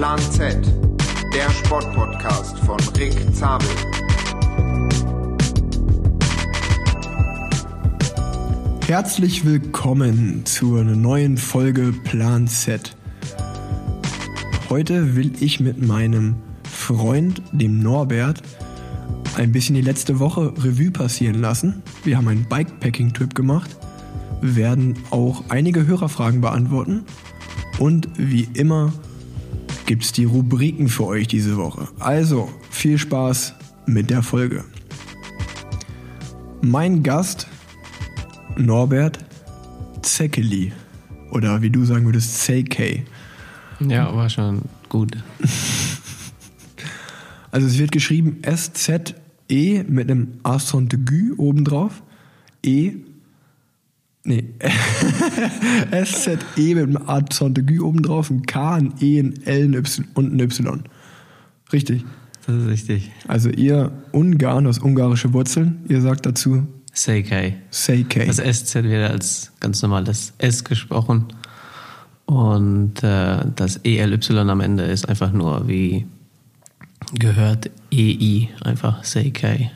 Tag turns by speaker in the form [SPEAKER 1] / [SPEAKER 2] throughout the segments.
[SPEAKER 1] Plan Z, der Sportpodcast von Rick Zabel.
[SPEAKER 2] Herzlich willkommen zu einer neuen Folge Plan Z. Heute will ich mit meinem Freund, dem Norbert, ein bisschen die letzte Woche Revue passieren lassen. Wir haben einen Bikepacking-Trip gemacht, werden auch einige Hörerfragen beantworten und wie immer gibt es die Rubriken für euch diese Woche. Also viel Spaß mit der Folge. Mein Gast Norbert Zeckeli oder wie du sagen würdest CK.
[SPEAKER 3] Ja, war schon gut.
[SPEAKER 2] Also es wird geschrieben S-Z-E mit einem Accent aigu obendrauf. E. Nee. S-Z-E mit einem Accent aigu obendrauf, ein K, ein E, ein L ein y und ein Y. Richtig.
[SPEAKER 3] Das ist richtig.
[SPEAKER 2] Also ihr Ungarn aus ungarische Wurzeln, ihr sagt dazu
[SPEAKER 3] Seikei.
[SPEAKER 2] Seikei.
[SPEAKER 3] Das SZ wird als ganz normales S gesprochen. Und äh, das ELY am Ende ist einfach nur wie gehört EI, einfach Seikei.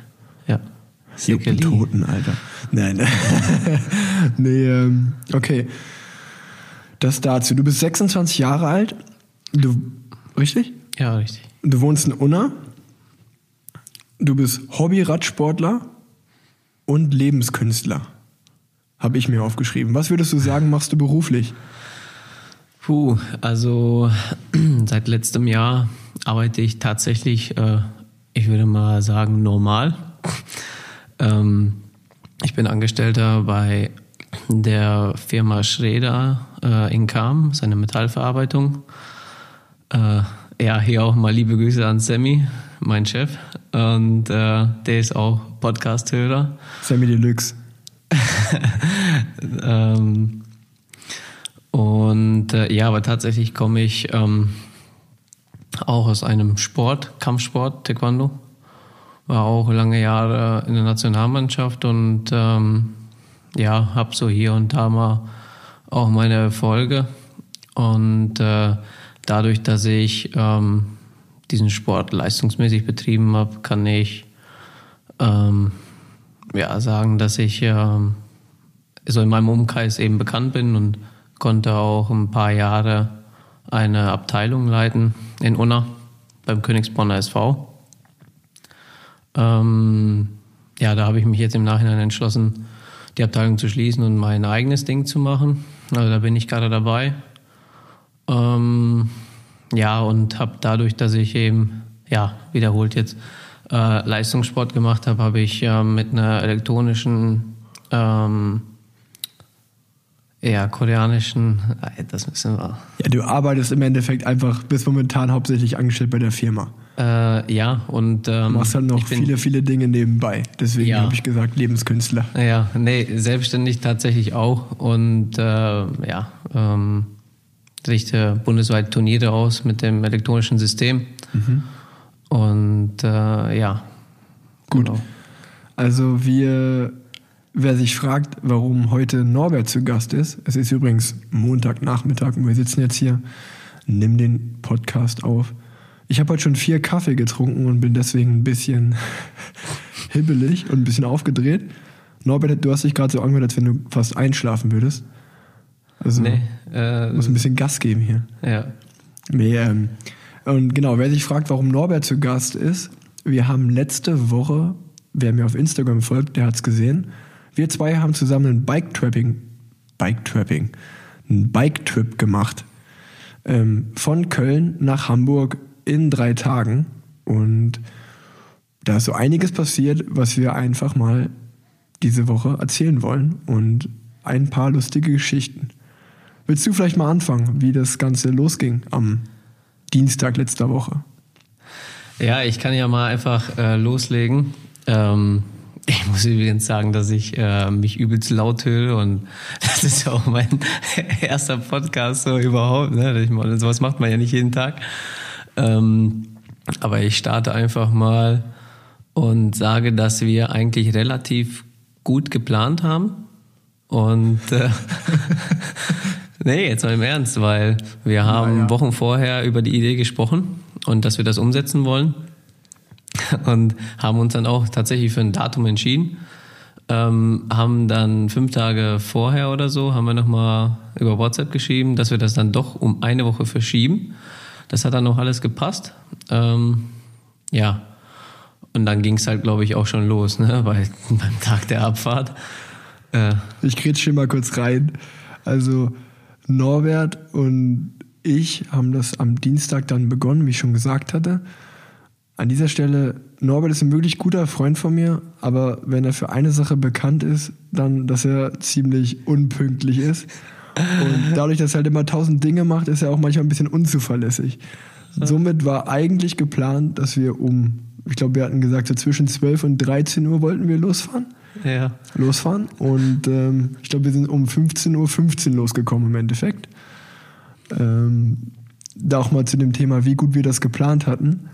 [SPEAKER 3] Ja.
[SPEAKER 2] Jucken
[SPEAKER 3] Seikeli.
[SPEAKER 2] Toten, Alter. Nein. nee, ähm, okay. Das dazu. Du bist 26 Jahre alt. Du, richtig?
[SPEAKER 3] Ja, richtig.
[SPEAKER 2] Du wohnst in Unna. Du bist Hobby-Radsportler und Lebenskünstler. Habe ich mir aufgeschrieben. Was würdest du sagen, machst du beruflich?
[SPEAKER 3] Puh, also seit letztem Jahr arbeite ich tatsächlich, äh, ich würde mal sagen, normal. Ähm, ich bin Angestellter bei der Firma Schreder äh, in Kam, seine Metallverarbeitung. Äh, ja, hier auch mal liebe Grüße an Sammy, mein Chef. Und äh, der ist auch Podcast-Hörer.
[SPEAKER 2] Sammy Deluxe.
[SPEAKER 3] ähm, und äh, ja, aber tatsächlich komme ich ähm, auch aus einem Sport, Kampfsport, Taekwondo. War auch lange Jahre in der Nationalmannschaft und ähm, ja, habe so hier und da mal auch meine Erfolge. Und äh, dadurch, dass ich ähm, diesen Sport leistungsmäßig betrieben habe, kann ich ähm, ja, sagen, dass ich ähm, so in meinem Umkreis eben bekannt bin und konnte auch ein paar Jahre eine Abteilung leiten in Unna beim Königsbronner SV. Ähm, ja, da habe ich mich jetzt im Nachhinein entschlossen, die Abteilung zu schließen und mein eigenes Ding zu machen. Also da bin ich gerade dabei. Ähm, ja, und habe dadurch, dass ich eben, ja, wiederholt jetzt äh, Leistungssport gemacht habe, habe ich äh, mit einer elektronischen, ähm, ja, koreanischen, äh, das müssen wir.
[SPEAKER 2] Ja, du arbeitest im Endeffekt einfach, bist momentan hauptsächlich angestellt bei der Firma.
[SPEAKER 3] Äh, ja, und
[SPEAKER 2] Du
[SPEAKER 3] ähm,
[SPEAKER 2] machst halt noch
[SPEAKER 3] bin-
[SPEAKER 2] viele, viele Dinge nebenbei. Deswegen
[SPEAKER 3] Ja.
[SPEAKER 2] habe ich gesagt, Lebenskünstler.
[SPEAKER 3] Ja, nee, selbstständig tatsächlich auch und äh, ja, ähm, richte bundesweit Turniere aus mit dem elektronischen System. Und äh, ja,
[SPEAKER 2] Gut.
[SPEAKER 3] genau.
[SPEAKER 2] Also wir, wer sich fragt, warum heute Norbert zu Gast ist, es ist übrigens Montagnachmittag und wir sitzen jetzt hier, nimm den Podcast auf. Ich habe heute schon vier Kaffee getrunken und bin deswegen ein bisschen hibbelig und ein bisschen aufgedreht. Norbert, du hast dich gerade so angehört, als wenn du fast einschlafen würdest. Also
[SPEAKER 3] Nee, äh,
[SPEAKER 2] muss ein bisschen Gas geben hier.
[SPEAKER 3] ja.
[SPEAKER 2] Nee, ähm, und genau, wer sich fragt, warum Norbert zu Gast ist, wir haben letzte Woche, wer mir auf Instagram folgt, der hat's gesehen, wir zwei haben zusammen ein Bike-Trapping, Bike-Trapping, einen Bike-Trip gemacht. Ähm, von Köln nach Hamburg in drei Tagen. Und da ist so einiges passiert, was wir einfach mal diese Woche erzählen wollen. Und ein paar lustige Geschichten. Willst du vielleicht mal anfangen, wie das Ganze losging am Dienstag letzter Woche?
[SPEAKER 3] Ja, ich kann ja mal einfach äh, loslegen. Ähm, ich muss übrigens sagen, dass ich äh, mich übelst laut höre und das ist ja auch mein erster Podcast so überhaupt. Ne? Sowas macht man ja nicht jeden Tag. Ähm, aber ich starte einfach mal und sage, dass wir eigentlich relativ gut geplant haben und äh, Nee, jetzt mal im Ernst, weil wir haben
[SPEAKER 2] ja.
[SPEAKER 3] Wochen vorher über die Idee gesprochen und dass wir das umsetzen wollen und haben uns dann auch tatsächlich für ein Datum entschieden. Ähm, haben dann fünf Tage vorher oder so, haben wir nochmal über WhatsApp geschrieben, dass wir das dann doch um eine Woche verschieben. Das hat dann auch alles gepasst. Ähm, ja, und dann ging es halt, glaube ich, auch schon los, ne? Bei, beim Tag der Abfahrt. Äh,
[SPEAKER 2] Ich grätsche mal kurz rein. Also Norbert und ich haben das am Dienstag dann begonnen, wie ich schon gesagt hatte. An dieser Stelle, Norbert ist ein wirklich guter Freund von mir, aber wenn er für eine Sache bekannt ist, dann, dass er ziemlich unpünktlich ist. Und dadurch, dass er halt immer tausend Dinge macht, ist er auch manchmal ein bisschen unzuverlässig. Somit war eigentlich geplant, dass wir um, ich glaube, wir hatten gesagt, so zwischen 12 und 13 Uhr wollten wir losfahren
[SPEAKER 3] ja.
[SPEAKER 2] losfahren. Und ähm, ich glaube, wir sind um 15.15 Uhr 15 losgekommen im Endeffekt. Ähm, da auch mal zu dem Thema, wie gut wir das geplant hatten.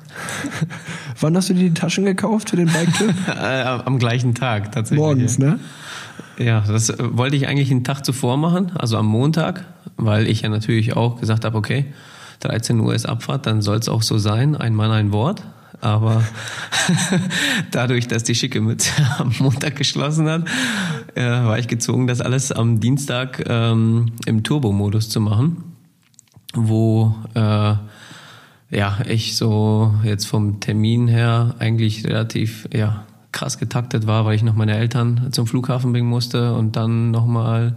[SPEAKER 2] Wann hast du dir die Taschen gekauft für den Bike-Trip?
[SPEAKER 3] Äh, am gleichen Tag tatsächlich.
[SPEAKER 2] Morgens,
[SPEAKER 3] ja.
[SPEAKER 2] ne?
[SPEAKER 3] Ja, das äh, wollte ich eigentlich einen Tag zuvor machen, also am Montag, weil ich ja natürlich auch gesagt habe, okay, 13 Uhr ist Abfahrt, dann soll es auch so sein, ein Mann, ein Wort. Aber dadurch, dass die schicke Mütze am Montag geschlossen hat, äh, war ich gezwungen, das alles am Dienstag ähm, im Turbo-Modus zu machen, wo äh, ja ich so jetzt vom Termin her eigentlich relativ ja krass getaktet war, weil ich noch meine Eltern zum Flughafen bringen musste und dann nochmal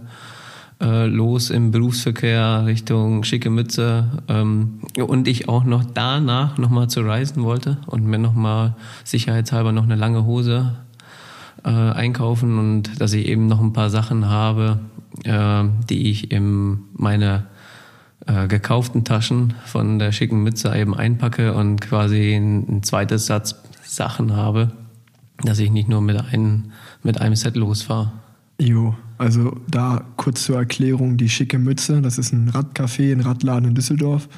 [SPEAKER 3] äh, los im Berufsverkehr Richtung schicke Mütze ähm, und ich auch noch danach nochmal zu reisen wollte und mir nochmal sicherheitshalber noch eine lange Hose äh, einkaufen und dass ich eben noch ein paar Sachen habe, äh, die ich in meine äh, gekauften Taschen von der schicken Mütze eben einpacke und quasi ein, ein zweites Satz Sachen habe, dass ich nicht nur mit, ein, mit einem Set losfahre.
[SPEAKER 2] Jo, also da kurz zur Erklärung, die schicke Mütze, das ist ein Radcafé, ein Radladen in Düsseldorf,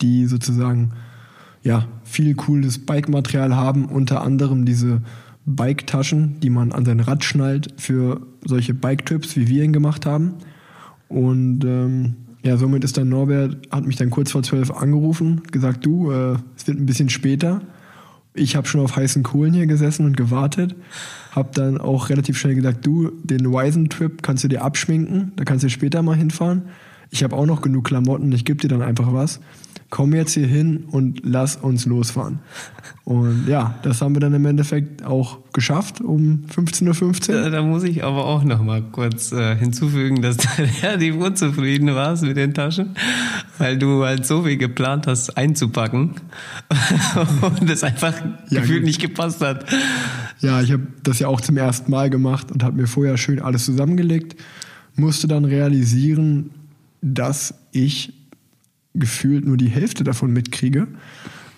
[SPEAKER 2] die sozusagen ja, viel cooles Bike-Material haben, unter anderem diese Bike-Taschen, die man an sein Rad schnallt für solche Bike-Trips, wie wir ihn gemacht haben. Und ähm, ja, somit ist dann Norbert, hat mich dann kurz vor zwölf angerufen, gesagt, du, äh, es wird ein bisschen später. Ich habe schon auf heißen Kohlen hier gesessen und gewartet. Hab dann auch relativ schnell gesagt, du, den Wisen-Trip kannst du dir abschminken, da kannst du später mal hinfahren. Ich habe auch noch genug Klamotten, ich gebe dir dann einfach was. Komm jetzt hier hin und lass uns losfahren. Und ja, das haben wir dann im Endeffekt auch geschafft um 15.15 Uhr.
[SPEAKER 3] Da, da muss ich aber auch noch mal kurz äh, hinzufügen, dass du relativ unzufrieden warst mit den Taschen, weil du halt so viel geplant hast einzupacken und es einfach
[SPEAKER 2] Ja,
[SPEAKER 3] gefühlt
[SPEAKER 2] gut.
[SPEAKER 3] nicht gepasst hat.
[SPEAKER 2] Ja, ich habe das ja auch zum ersten Mal gemacht und habe mir vorher schön alles zusammengelegt. Musste dann realisieren, dass ich gefühlt nur die Hälfte davon mitkriege.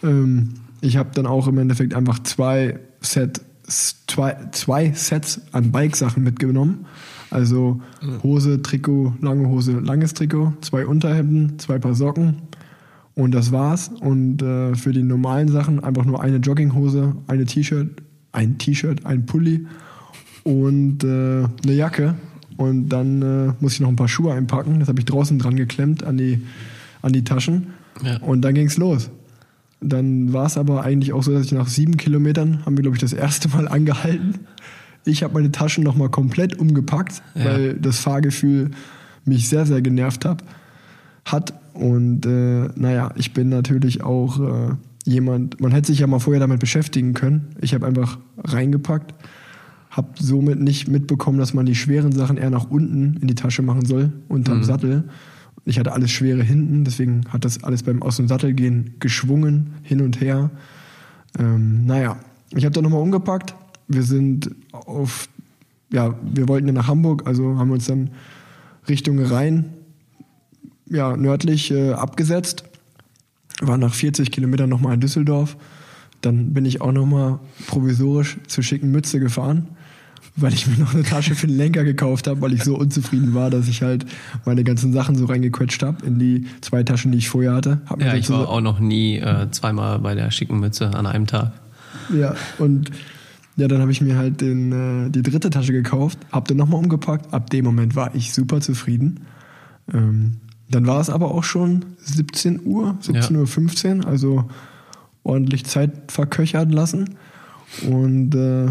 [SPEAKER 2] Ähm, ich habe dann auch im Endeffekt einfach zwei, Set, zwei, zwei Sets an Bike-Sachen mitgenommen. Also Hose, Trikot, lange Hose, langes Trikot, zwei Unterhemden, zwei Paar Socken und das war's. Und äh, für die normalen Sachen einfach nur eine Jogginghose, eine T-Shirt, ein T-Shirt, ein Pulli und äh, eine Jacke. Und dann äh, muss ich noch ein paar Schuhe einpacken. Das habe ich draußen dran geklemmt an die, an die Taschen.
[SPEAKER 3] Ja.
[SPEAKER 2] Und dann ging's los. Dann war es aber eigentlich auch so, dass ich nach sieben Kilometern haben wir, glaube ich, das erste Mal angehalten. Ich habe meine Taschen nochmal komplett umgepackt,
[SPEAKER 3] Ja.
[SPEAKER 2] weil das Fahrgefühl mich sehr, sehr genervt hat, hat. Und äh, naja, ich bin natürlich auch äh, jemand, man hätte sich ja mal vorher damit beschäftigen können. Ich habe einfach reingepackt, habe somit nicht mitbekommen, dass man die schweren Sachen eher nach unten in die Tasche machen soll, unterm
[SPEAKER 3] Mhm.
[SPEAKER 2] Sattel. Ich hatte alles Schwere hinten, deswegen hat das alles beim Aus dem Sattel gehen geschwungen, hin und her. Ähm, naja, ich habe dann nochmal umgepackt. Wir sind auf, ja, wir wollten ja nach Hamburg, also haben wir uns dann Richtung Rhein, ja, nördlich äh, abgesetzt. War nach 40 Kilometern nochmal in Düsseldorf. Dann bin ich auch nochmal provisorisch zur schicken Mütze gefahren, weil ich mir noch eine Tasche für den Lenker gekauft habe, weil ich so unzufrieden war, dass ich halt meine ganzen Sachen so reingequetscht habe in die zwei Taschen, die ich vorher hatte. Hab
[SPEAKER 3] Ja, ich war auch noch nie äh, zweimal bei der schicken Mütze an einem Tag.
[SPEAKER 2] Ja, und ja, dann habe ich mir halt den, äh, die dritte Tasche gekauft, habe dann nochmal umgepackt. Ab dem Moment war ich super zufrieden. Ähm, dann war es aber auch schon 17 Uhr, 17.15 Uhr, also ordentlich Zeit verköchern lassen. Und äh,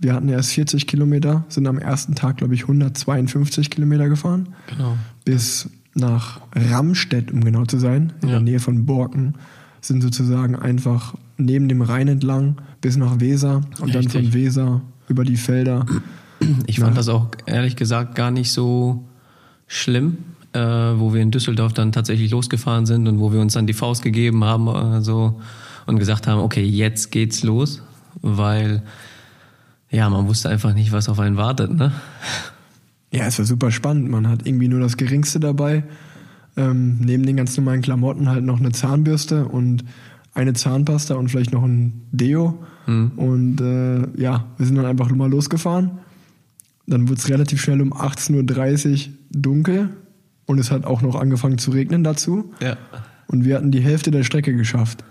[SPEAKER 2] wir hatten erst 40 Kilometer, sind am ersten Tag, glaube ich, 152 Kilometer gefahren.
[SPEAKER 3] Genau.
[SPEAKER 2] Bis nach Ramstedt, um genau zu sein, in
[SPEAKER 3] Ja.
[SPEAKER 2] der Nähe von Borken. Sind sozusagen einfach neben dem Rhein entlang bis nach Weser und dann
[SPEAKER 3] Richtig.
[SPEAKER 2] von Weser über die Felder.
[SPEAKER 3] Ich fand
[SPEAKER 2] Ja.
[SPEAKER 3] das auch ehrlich gesagt gar nicht so schlimm, äh, wo wir in Düsseldorf dann tatsächlich losgefahren sind und wo wir uns dann die Faust gegeben haben äh, so, und gesagt haben, okay, jetzt geht's los, weil ja, man wusste einfach nicht, was auf einen wartet. Ne?
[SPEAKER 2] Ja, es war super spannend. Man hat irgendwie nur das Geringste dabei. Ähm, neben den ganz normalen Klamotten halt noch eine Zahnbürste und eine Zahnpasta und vielleicht noch ein Deo. Und äh, ja, wir sind dann einfach mal losgefahren. Dann wurde es relativ schnell um 18.30 Uhr dunkel und es hat auch noch angefangen zu regnen dazu.
[SPEAKER 3] Ja.
[SPEAKER 2] Und wir hatten die Hälfte der Strecke geschafft.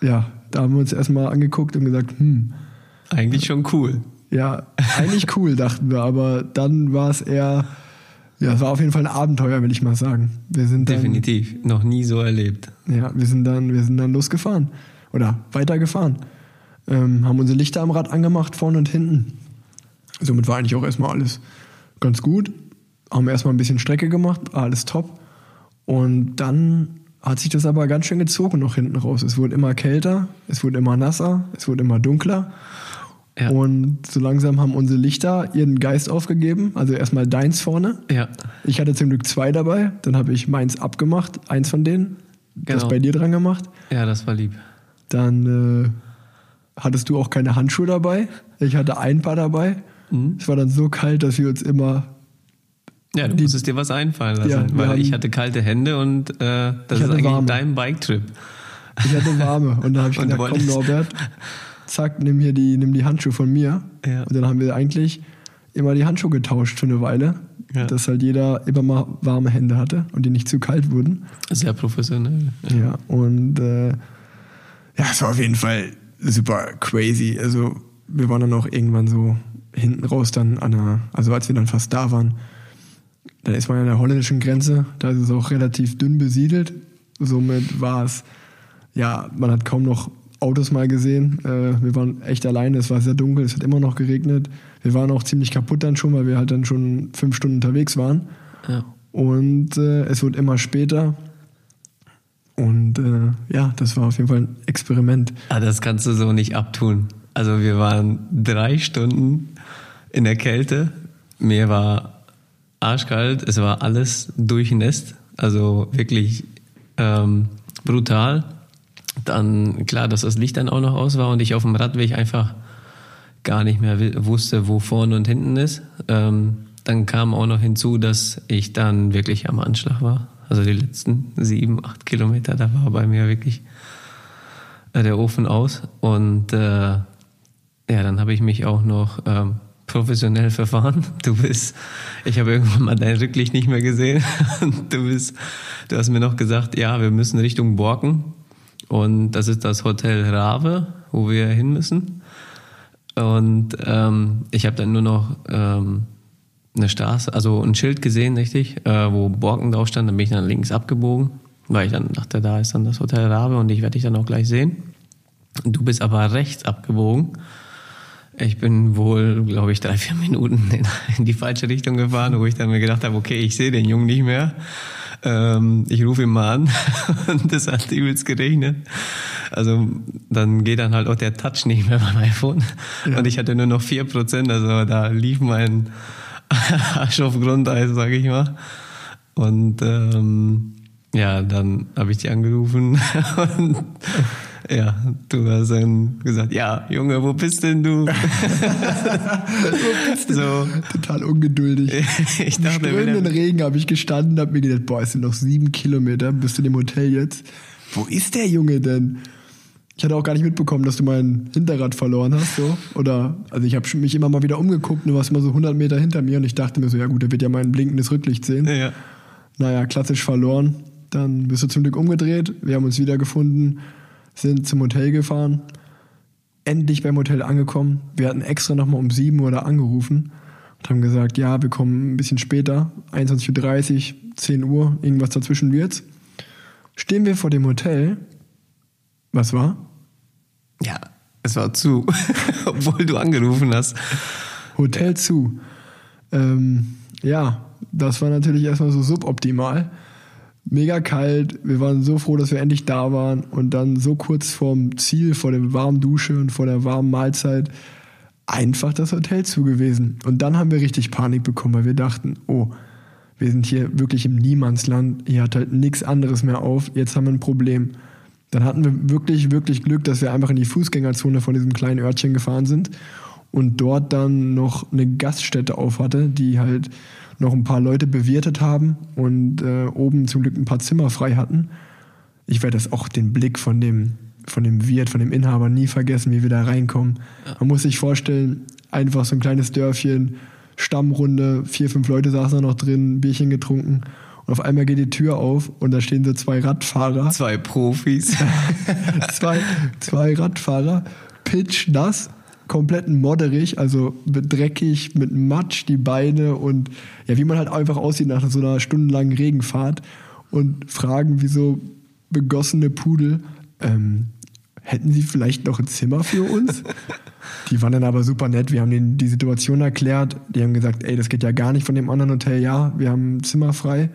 [SPEAKER 2] Ja, da haben wir uns erstmal angeguckt und gesagt, hm,
[SPEAKER 3] Eigentlich schon cool.
[SPEAKER 2] ja, eigentlich cool, dachten wir, aber dann war es eher, ja, es war auf jeden Fall ein Abenteuer, will ich mal sagen. Wir sind dann,
[SPEAKER 3] Definitiv. Noch nie so erlebt.
[SPEAKER 2] Ja, wir sind dann, wir sind dann losgefahren oder weitergefahren. Ähm, haben unsere Lichter am Rad angemacht, vorne und hinten. Somit war eigentlich auch erstmal alles ganz gut. Haben erstmal ein bisschen Strecke gemacht, alles top. Und dann hat sich das aber ganz schön gezogen noch hinten raus. Es wurde immer kälter, es wurde immer nasser, es wurde immer dunkler.
[SPEAKER 3] Ja.
[SPEAKER 2] Und so langsam haben unsere Lichter ihren Geist aufgegeben. Also erstmal deins vorne.
[SPEAKER 3] Ja.
[SPEAKER 2] Ich hatte zum Glück zwei dabei. Dann habe ich meins abgemacht, eins von denen. Das
[SPEAKER 3] Genau.
[SPEAKER 2] bei dir dran gemacht.
[SPEAKER 3] Ja, das war lieb.
[SPEAKER 2] Dann äh, hattest du auch keine Handschuhe dabei. Ich hatte ein paar dabei.
[SPEAKER 3] Mhm.
[SPEAKER 2] Es war dann so kalt, dass wir uns immer.
[SPEAKER 3] Ja, du
[SPEAKER 2] Die-
[SPEAKER 3] musstest dir was einfallen lassen,
[SPEAKER 2] Ja,
[SPEAKER 3] weil
[SPEAKER 2] haben-
[SPEAKER 3] ich hatte kalte Hände und äh, das ist eigentlich
[SPEAKER 2] warme.
[SPEAKER 3] dein Bike-Trip.
[SPEAKER 2] Ich hatte warme. Und dann habe ich
[SPEAKER 3] Und
[SPEAKER 2] gesagt, komm Norbert, zack, nimm hier die, nimm die Handschuhe von mir.
[SPEAKER 3] Ja.
[SPEAKER 2] Und dann haben wir eigentlich immer die Handschuhe getauscht für eine Weile.
[SPEAKER 3] Ja.
[SPEAKER 2] Dass halt jeder immer mal warme Hände hatte und die nicht zu kalt wurden.
[SPEAKER 3] Sehr professionell.
[SPEAKER 2] Ja, und äh, ja, es war auf jeden Fall super crazy. Also wir waren dann auch irgendwann so hinten raus dann an der, also als wir dann fast da waren, dann ist man an der holländischen Grenze, da ist es auch relativ dünn besiedelt. Somit war es, ja, man hat kaum noch Autos mal gesehen. Äh, wir waren echt alleine, es war sehr dunkel, es hat immer noch geregnet. Wir waren auch ziemlich kaputt dann schon, weil wir halt dann schon fünf Stunden unterwegs waren.
[SPEAKER 3] Ja.
[SPEAKER 2] Und äh, es wurde immer später. Und äh, ja, das war auf jeden Fall ein Experiment.
[SPEAKER 3] Ah, das kannst du so nicht abtun. Also wir waren drei Stunden in der Kälte. Mir war arschkalt. Es war alles durchnässt. Also wirklich ähm, brutal. Dann klar, dass das Licht dann auch noch aus war und ich auf dem Radweg einfach gar nicht mehr wusste, wo vorne und hinten ist. Ähm, dann kam auch noch hinzu, dass ich dann wirklich am Anschlag war. Also die letzten sieben, acht Kilometer, da war bei mir wirklich äh, der Ofen aus. Und äh, ja, dann habe ich mich auch noch ähm, professionell verfahren. Du bist, ich habe irgendwann mal dein Rücklicht nicht mehr gesehen. Du bist, du hast mir noch gesagt, ja, wir müssen Richtung Borken. Und das ist das Hotel Rave, wo wir hin müssen. Und ähm, ich habe dann nur noch ähm, eine Straße, also ein Schild gesehen, richtig, äh, wo Borken drauf stand. Dann bin ich dann links abgebogen, weil ich dann dachte, da ist dann das Hotel Rabe und ich werde dich dann auch gleich sehen. Du bist aber rechts abgebogen. Ich bin wohl, glaube ich, drei, vier Minuten in, in die falsche Richtung gefahren, wo ich dann mir gedacht habe, okay, ich sehe den Jungen nicht mehr. Ähm, ich rufe ihn mal an und es hat übelst geregnet. Also dann geht dann halt auch der Touch nicht mehr beim iPhone. Und ich hatte nur noch 4%, also da lief mein Arsch auf Grundeis, sage ich mal. Und ähm, ja, dann habe ich die angerufen und ja, du hast dann gesagt, ja, Junge, wo bist denn du? so,
[SPEAKER 2] Total ungeduldig.
[SPEAKER 3] ich
[SPEAKER 2] Im
[SPEAKER 3] dachte, wenn
[SPEAKER 2] strömenden Regen habe ich gestanden, habe mir gedacht, boah, es sind noch sieben Kilometer bis zu dem Hotel jetzt. Wo ist der Junge denn? Ich hatte auch gar nicht mitbekommen, dass du mein Hinterrad verloren hast, so. Oder, also ich habe mich immer mal wieder umgeguckt, du warst immer so 100 Meter hinter mir und ich dachte mir so, ja gut, der wird ja mein blinkendes Rücklicht sehen.
[SPEAKER 3] ja,
[SPEAKER 2] Naja, klassisch verloren. Dann bist du zum Glück umgedreht. Wir haben uns wiedergefunden, sind zum Hotel gefahren. Endlich beim Hotel angekommen. Wir hatten extra nochmal um 7 Uhr da angerufen. haben gesagt, ja, wir kommen ein bisschen später, 21.30 Uhr, 10 Uhr, irgendwas dazwischen wird's. Stehen wir vor dem Hotel. Was war?
[SPEAKER 3] Ja, es war zu, obwohl du angerufen hast.
[SPEAKER 2] Hotel zu. Ähm, ja, das war natürlich erstmal so suboptimal. Mega kalt, wir waren so froh, dass wir endlich da waren und dann so kurz vorm Ziel, vor der warmen Dusche und vor der warmen Mahlzeit einfach das Hotel zu gewesen. Und dann haben wir richtig Panik bekommen, weil wir dachten, oh, wir sind hier wirklich im Niemandsland, hier hat halt nichts anderes mehr auf, jetzt haben wir ein Problem. Dann hatten wir wirklich, wirklich Glück, dass wir einfach in die Fußgängerzone von diesem kleinen Örtchen gefahren sind und dort dann noch eine Gaststätte auf hatte, die halt noch ein paar Leute bewirtet haben und äh, oben zum Glück ein paar Zimmer frei hatten. Ich werde das auch den Blick von dem, von dem Wirt, von dem Inhaber nie vergessen, wie wir da reinkommen. Ja. Man muss sich vorstellen, einfach so ein kleines Dörfchen, Stammrunde, vier, fünf Leute saßen da noch drin, Bierchen getrunken. Und auf einmal geht die Tür auf und da stehen so zwei Radfahrer.
[SPEAKER 3] Zwei Profis.
[SPEAKER 2] zwei, zwei Radfahrer, pitch nass, komplett modderig, also dreckig, mit Matsch die Beine und ja, wie man halt einfach aussieht nach so einer stundenlangen Regenfahrt und fragen wie so begossene Pudel, ähm, hätten Sie vielleicht noch ein Zimmer für uns? die waren dann aber super nett. Wir haben denen die Situation erklärt. Die haben gesagt, ey, das geht ja gar nicht von dem anderen Hotel. Ja, wir haben ein Zimmer frei.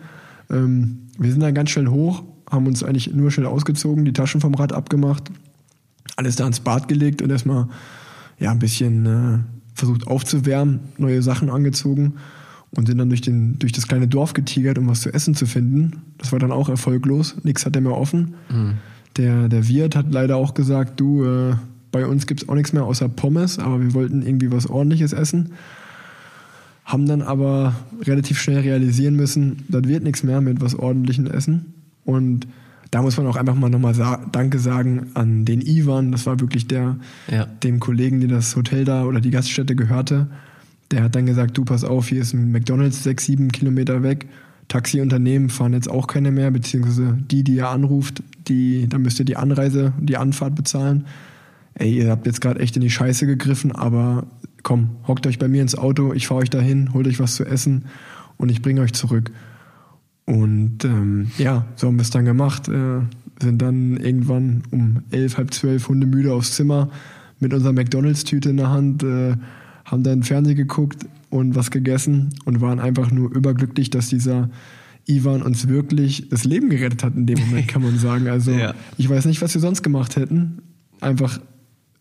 [SPEAKER 2] Ähm, wir sind dann ganz schnell hoch, haben uns eigentlich nur schnell ausgezogen, die Taschen vom Rad abgemacht, alles da ins Bad gelegt und erstmal ja, ein bisschen äh, versucht aufzuwärmen, neue Sachen angezogen und sind dann durch, den, durch das kleine Dorf getigert, um was zu essen zu finden. Das war dann auch erfolglos. Nichts hat er mehr offen. Mhm. Der, der Wirt hat leider auch gesagt, du, äh, bei uns gibt es auch nichts mehr außer Pommes, aber wir wollten irgendwie was ordentliches essen. Haben dann aber relativ schnell realisieren müssen, das wird nichts mehr mit was ordentlichem Essen. Und da muss man auch einfach mal nochmal sa Danke sagen an den Ivan. Das war wirklich der, ja. dem Kollegen, der das Hotel da oder die Gaststätte gehörte. Der hat dann gesagt, du pass auf, hier ist ein McDonalds sechs, sieben Kilometer weg. Taxiunternehmen fahren jetzt auch keine mehr, beziehungsweise die, die ihr anruft, die, da müsst ihr die Anreise, die Anfahrt bezahlen. Ey, ihr habt jetzt gerade echt in die Scheiße gegriffen, aber komm, hockt euch bei mir ins Auto, ich fahre euch dahin, holt euch was zu essen und ich bringe euch zurück. Und ähm, ja, so haben wir es dann gemacht. Äh, sind dann irgendwann um elf, halb zwölf Hunde müde aufs Zimmer mit unserer McDonalds-Tüte in der Hand, äh, haben dann Fernsehen geguckt und was gegessen und waren einfach nur überglücklich, dass dieser Ivan uns wirklich das Leben gerettet hat in dem Moment, kann man sagen. Also ja. ich weiß nicht, was wir sonst gemacht hätten. Einfach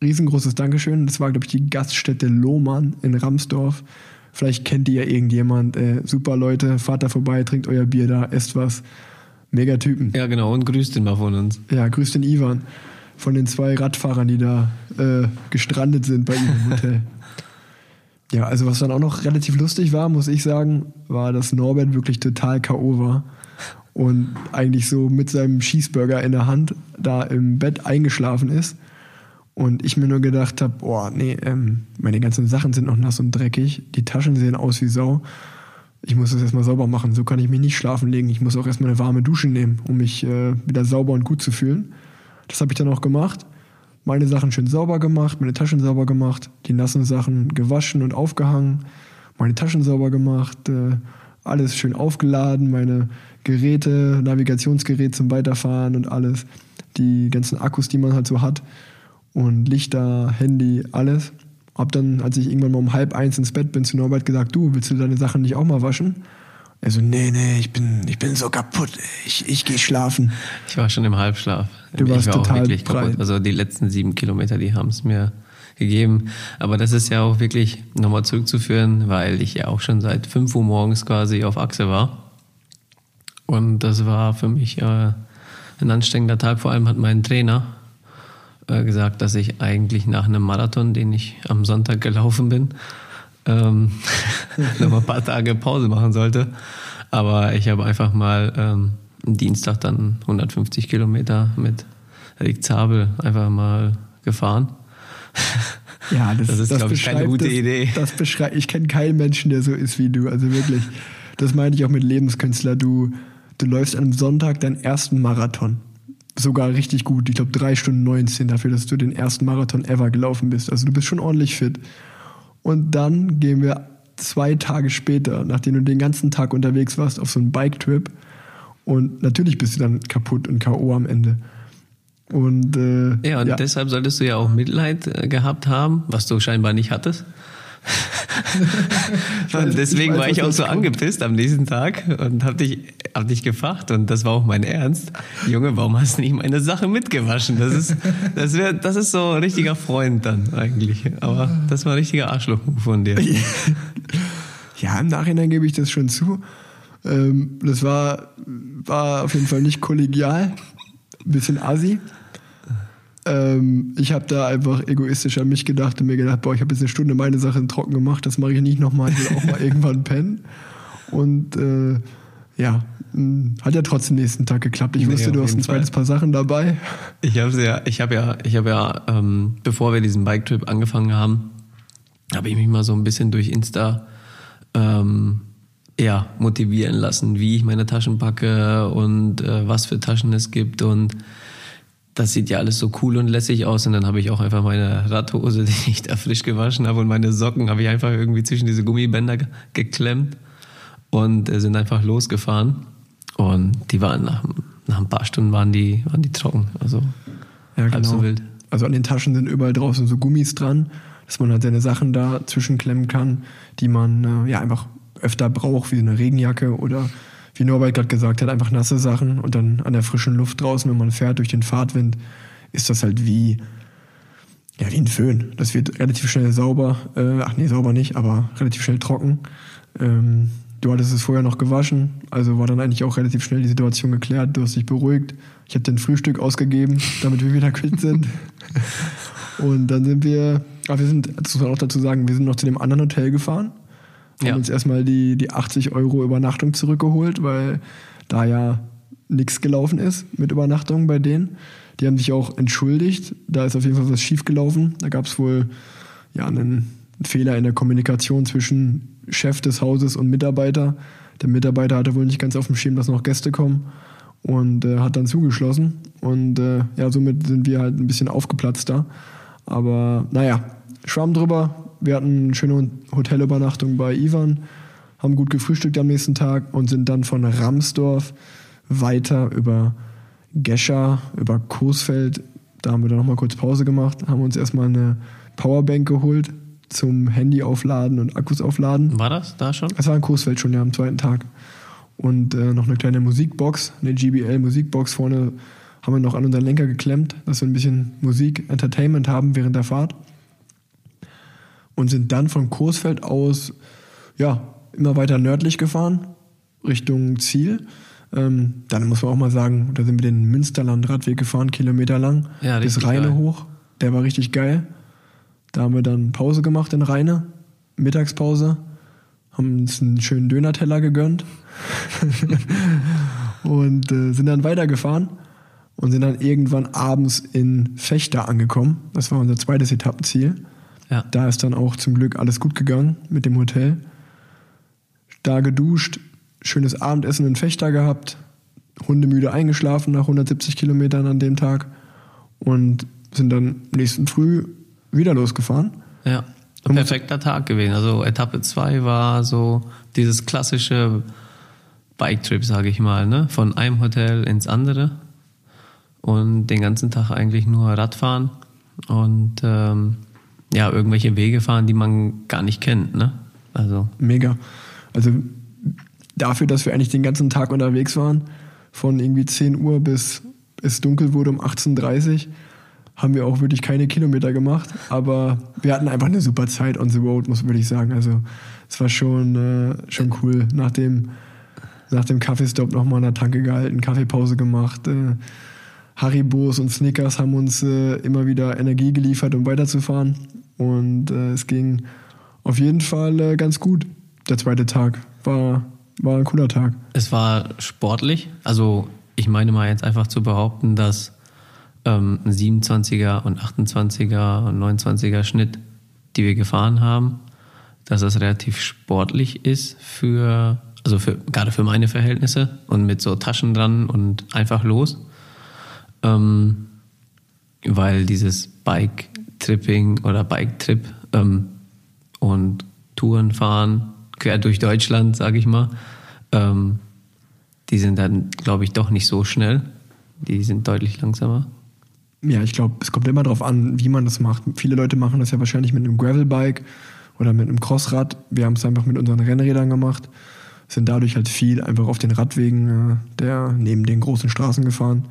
[SPEAKER 2] riesengroßes Dankeschön. Das war, glaube ich, die Gaststätte Lohmann in Ramsdorf. Vielleicht kennt ihr ja irgendjemand. Äh, super Leute, fahrt da vorbei, trinkt euer Bier da, esst was. Mega Typen.
[SPEAKER 3] Ja, genau. Und grüßt den mal von uns.
[SPEAKER 2] Ja, grüßt den Ivan. Von den zwei Radfahrern, die da äh, gestrandet sind bei ihm im Hotel. ja, also was dann auch noch relativ lustig war, muss ich sagen, war, dass Norbert wirklich total K.O. war und eigentlich so mit seinem Cheeseburger in der Hand da im Bett eingeschlafen ist. Und ich mir nur gedacht habe, boah, nee, ähm, meine ganzen Sachen sind noch nass und dreckig, die Taschen sehen aus wie Sau. Ich muss das erstmal sauber machen, so kann ich mich nicht schlafen legen. Ich muss auch erstmal eine warme Dusche nehmen, um mich äh, wieder sauber und gut zu fühlen. Das habe ich dann auch gemacht. Meine Sachen schön sauber gemacht, meine Taschen sauber gemacht, die nassen Sachen gewaschen und aufgehangen, meine Taschen sauber gemacht, äh, alles schön aufgeladen, meine Geräte, Navigationsgerät zum Weiterfahren und alles, die ganzen Akkus, die man halt so hat und Lichter, Handy, alles. Hab dann, als ich irgendwann mal um halb eins ins Bett bin, zu Norbert gesagt, du, willst du deine Sachen nicht auch mal waschen? Er so, nee, nee, ich bin, ich bin so kaputt, ich, ich gehe schlafen.
[SPEAKER 3] Ich war schon im Halbschlaf.
[SPEAKER 2] Du
[SPEAKER 3] ich
[SPEAKER 2] warst
[SPEAKER 3] war
[SPEAKER 2] total
[SPEAKER 3] auch wirklich
[SPEAKER 2] breit.
[SPEAKER 3] kaputt. Also die letzten sieben Kilometer, die haben es mir gegeben. Aber das ist ja auch wirklich nochmal zurückzuführen, weil ich ja auch schon seit 5 Uhr morgens quasi auf Achse war. Und das war für mich äh, ein anstrengender Tag. Vor allem hat mein Trainer äh, gesagt, dass ich eigentlich nach einem Marathon, den ich am Sonntag gelaufen bin, ähm, noch mal ein paar Tage Pause machen sollte. Aber ich habe einfach mal ähm, am Dienstag dann 150 Kilometer mit Rick Zabel einfach mal gefahren.
[SPEAKER 2] Ja, das,
[SPEAKER 3] das ist, glaube ich, keine gute
[SPEAKER 2] das,
[SPEAKER 3] Idee.
[SPEAKER 2] Das beschreibt, ich kenne keinen Menschen, der so ist wie du. Also wirklich, das meine ich auch mit Lebenskünstler. Du, du läufst am Sonntag deinen ersten Marathon sogar richtig gut. Ich glaube, drei Stunden 19 dafür, dass du den ersten Marathon ever gelaufen bist. Also du bist schon ordentlich fit. Und dann gehen wir zwei Tage später, nachdem du den ganzen Tag unterwegs warst auf so einem Bike-Trip. Und natürlich bist du dann kaputt und K.O. am Ende. Und, äh,
[SPEAKER 3] Ja, und deshalb solltest du ja auch Mitleid äh, gehabt haben, was du scheinbar nicht hattest. Und deswegen
[SPEAKER 2] weiß,
[SPEAKER 3] war ich auch so
[SPEAKER 2] kommt.
[SPEAKER 3] angepisst am nächsten Tag und hab dich, hab dich gefragt und das war auch mein Ernst. Junge, warum hast du nicht meine Sache mitgewaschen? Das ist, das wär, das ist so ein richtiger Freund dann eigentlich. Aber das war ein richtiger Arschloch von dir.
[SPEAKER 2] Ja, im Nachhinein gebe ich das schon zu. Ähm, das war, war auf jeden Fall nicht kollegial. Ein bisschen assi. Ähm, ich habe da einfach egoistisch an mich gedacht und mir gedacht, boah, ich habe jetzt eine Stunde meine Sachen trocken gemacht, das mache ich nicht nochmal, ich will auch mal irgendwann pennen. Und äh, ja, mh, hat ja trotzdem nächsten Tag geklappt. Ich
[SPEAKER 3] Nee,
[SPEAKER 2] wusste, du hast ein zweites
[SPEAKER 3] Fall.
[SPEAKER 2] Paar Sachen dabei.
[SPEAKER 3] Ich habe ja, ich habe ja, ich habe ja, ähm, bevor wir diesen Bike-Trip angefangen haben, habe ich mich mal so ein bisschen durch Insta ähm, ja, motivieren lassen, wie ich meine Taschen packe und äh, was für Taschen es gibt und das sieht ja alles so cool und lässig aus und dann habe ich auch einfach meine Radhose, die ich da frisch gewaschen habe und meine Socken habe ich einfach irgendwie zwischen diese Gummibänder ge geklemmt und äh, sind einfach losgefahren und die waren nach, nach ein paar Stunden waren die, waren die trocken, also
[SPEAKER 2] Ja,
[SPEAKER 3] halb so wild.
[SPEAKER 2] Also an den Taschen sind überall draußen so Gummis dran, dass man halt seine Sachen da zwischenklemmen kann, die man äh, ja einfach öfter braucht, wie eine Regenjacke oder wie Norbert gerade gesagt hat, einfach nasse Sachen und dann an der frischen Luft draußen, wenn man fährt durch den Fahrtwind, ist das halt wie ja wie ein Föhn. Das wird relativ schnell sauber, äh, ach nee, sauber nicht, aber relativ schnell trocken. Ähm, du hattest es vorher noch gewaschen, also war dann eigentlich auch relativ schnell die Situation geklärt. Du hast dich beruhigt. Ich habe den Frühstück ausgegeben, damit wir wieder quitt sind. Und dann sind wir, ah, wir sind, das muss man auch dazu sagen, wir sind noch zu dem anderen Hotel gefahren. Haben
[SPEAKER 3] Ja.
[SPEAKER 2] uns erstmal die, die 80 Euro Übernachtung zurückgeholt, weil da ja nichts gelaufen ist mit Übernachtung bei denen. Die haben sich auch entschuldigt. Da ist auf jeden Fall was schiefgelaufen. Da gab es wohl ja, einen, einen Fehler in der Kommunikation zwischen Chef des Hauses und Mitarbeiter. Der Mitarbeiter hatte wohl nicht ganz auf dem Schirm, dass noch Gäste kommen und äh, hat dann zugeschlossen. Und äh, ja, somit sind wir halt ein bisschen aufgeplatzt da. Aber naja, Schwamm drüber. Wir hatten eine schöne Hotelübernachtung bei Ivan, haben gut gefrühstückt am nächsten Tag und sind dann von Ramsdorf weiter über Gescher, über Coesfeld. Da haben wir dann nochmal kurz Pause gemacht, haben uns erstmal eine Powerbank geholt zum Handy aufladen und Akkus aufladen.
[SPEAKER 3] War das da schon?
[SPEAKER 2] Es war in Coesfeld schon ja am zweiten Tag. Und äh, noch eine kleine Musikbox, eine GBL-Musikbox vorne haben wir noch an unseren Lenker geklemmt, dass wir ein bisschen Musik, Entertainment haben während der Fahrt. Und sind dann von Coesfeld aus ja, immer weiter nördlich gefahren, Richtung Ziel. Ähm, dann muss man auch mal sagen, da sind wir den Münsterland-Radweg gefahren, Kilometer lang,
[SPEAKER 3] Ja,
[SPEAKER 2] bis Rheine
[SPEAKER 3] geil.
[SPEAKER 2] hoch. Der war richtig geil. Da haben wir dann Pause gemacht in Rheine, Mittagspause, haben uns einen schönen Dönerteller gegönnt und äh, sind dann weitergefahren und sind dann irgendwann abends in Fechter angekommen. Das war unser zweites Etappenziel.
[SPEAKER 3] Ja.
[SPEAKER 2] Da ist dann auch zum Glück alles gut gegangen mit dem Hotel. Da geduscht, schönes Abendessen in Fechter gehabt, hundemüde eingeschlafen nach 170 Kilometern an dem Tag und sind dann nächsten Früh wieder losgefahren.
[SPEAKER 3] Ja, ein perfekter Tag gewesen. Also Etappe 2 war so dieses klassische Bike-Trip, sage ich mal, ne? von einem Hotel ins andere und den ganzen Tag eigentlich nur Radfahren und ähm, ja, irgendwelche Wege fahren, die man gar nicht kennt. Ne? Also
[SPEAKER 2] Mega. Also dafür, dass wir eigentlich den ganzen Tag unterwegs waren, von irgendwie 10 Uhr bis es dunkel wurde um 18.30 Uhr, haben wir auch wirklich keine Kilometer gemacht. Aber wir hatten einfach eine super Zeit on the road, muss würde ich sagen. Also es war schon, äh, schon cool. Nach dem, nach dem Kaffeestopp nochmal an der Tanke gehalten, Kaffeepause gemacht. Äh, Haribos und Snickers haben uns äh, immer wieder Energie geliefert, um weiterzufahren. Und äh, es ging auf jeden Fall äh, ganz gut. Der zweite Tag war, war ein cooler Tag.
[SPEAKER 3] Es war sportlich. Also ich meine mal jetzt einfach zu behaupten, dass ähm, ein 27er und 28er und 29er Schnitt, die wir gefahren haben, dass das relativ sportlich ist für, also für, gerade für meine Verhältnisse und mit so Taschen dran und einfach los. Ähm, weil dieses Bike-Tripping oder Bike-Trip ähm, und Touren fahren, quer durch Deutschland, sage ich mal, ähm, die sind dann, glaube ich, doch nicht so schnell. Die sind deutlich langsamer.
[SPEAKER 2] Ja, ich glaube, es kommt immer darauf an, wie man das macht. Viele Leute machen das ja wahrscheinlich mit einem Gravelbike oder mit einem Crossrad. Wir haben es einfach mit unseren Rennrädern gemacht, sind dadurch halt viel einfach auf den Radwegen äh, der neben den großen Straßen gefahren.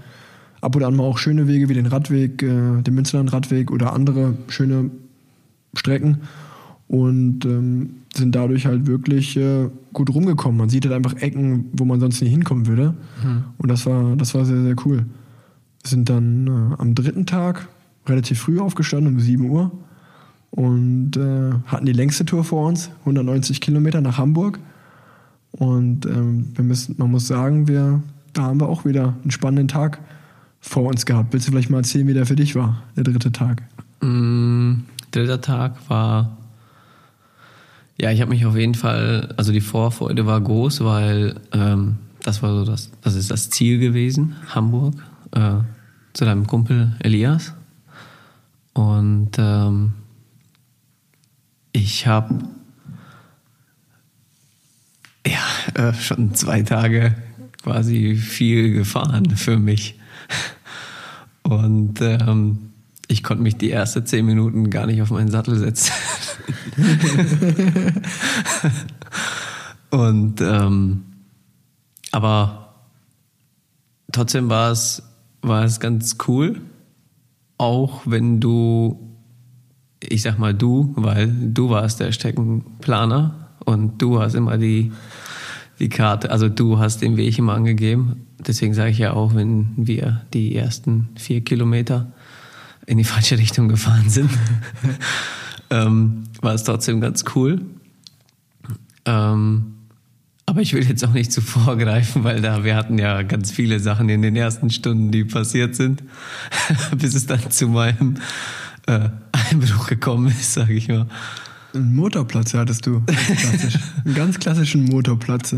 [SPEAKER 2] Ab und an mal auch schöne Wege wie den Radweg, äh, den Münsterland-Radweg oder andere schöne Strecken und ähm, sind dadurch halt wirklich äh, gut rumgekommen. Man sieht halt einfach Ecken, wo man sonst nie hinkommen würde. Mhm. Und das war, das war sehr, sehr cool. Wir sind dann äh, am dritten Tag relativ früh aufgestanden, um 7 Uhr. Und äh, hatten die längste Tour vor uns, 190 Kilometer nach Hamburg. Und ähm, wir müssen, man muss sagen, wir, da haben wir auch wieder einen spannenden Tag vor uns gehabt. Willst du vielleicht mal erzählen, wie der für dich war, der dritte Tag?
[SPEAKER 3] Mm, dritter Tag war ja, ich habe mich auf jeden Fall, also die Vorfreude war groß, weil ähm, das war so das, das ist das Ziel gewesen, Hamburg, äh, zu deinem Kumpel Elias. Und ähm, ich habe ja äh, schon zwei Tage quasi viel gefahren für mich. Und ähm, ich konnte mich die ersten zehn Minuten gar nicht auf meinen Sattel setzen. Und ähm, aber trotzdem war es, war es ganz cool, auch wenn du, ich sag mal du, weil du warst der Streckenplaner und du hast immer die, die Karte, also du hast den Weg immer angegeben. Deswegen sage ich ja auch, wenn wir die ersten vier Kilometer in die falsche Richtung gefahren sind, ähm, war es trotzdem ganz cool. Ähm, aber ich will jetzt auch nicht zu vorgreifen, weil da wir hatten ja ganz viele Sachen in den ersten Stunden, die passiert sind, bis es dann zu meinem äh, Einbruch gekommen ist, sage ich mal.
[SPEAKER 2] Einen Motorplatz hattest du. Klassisch. Einen ganz klassischen Motorplatz.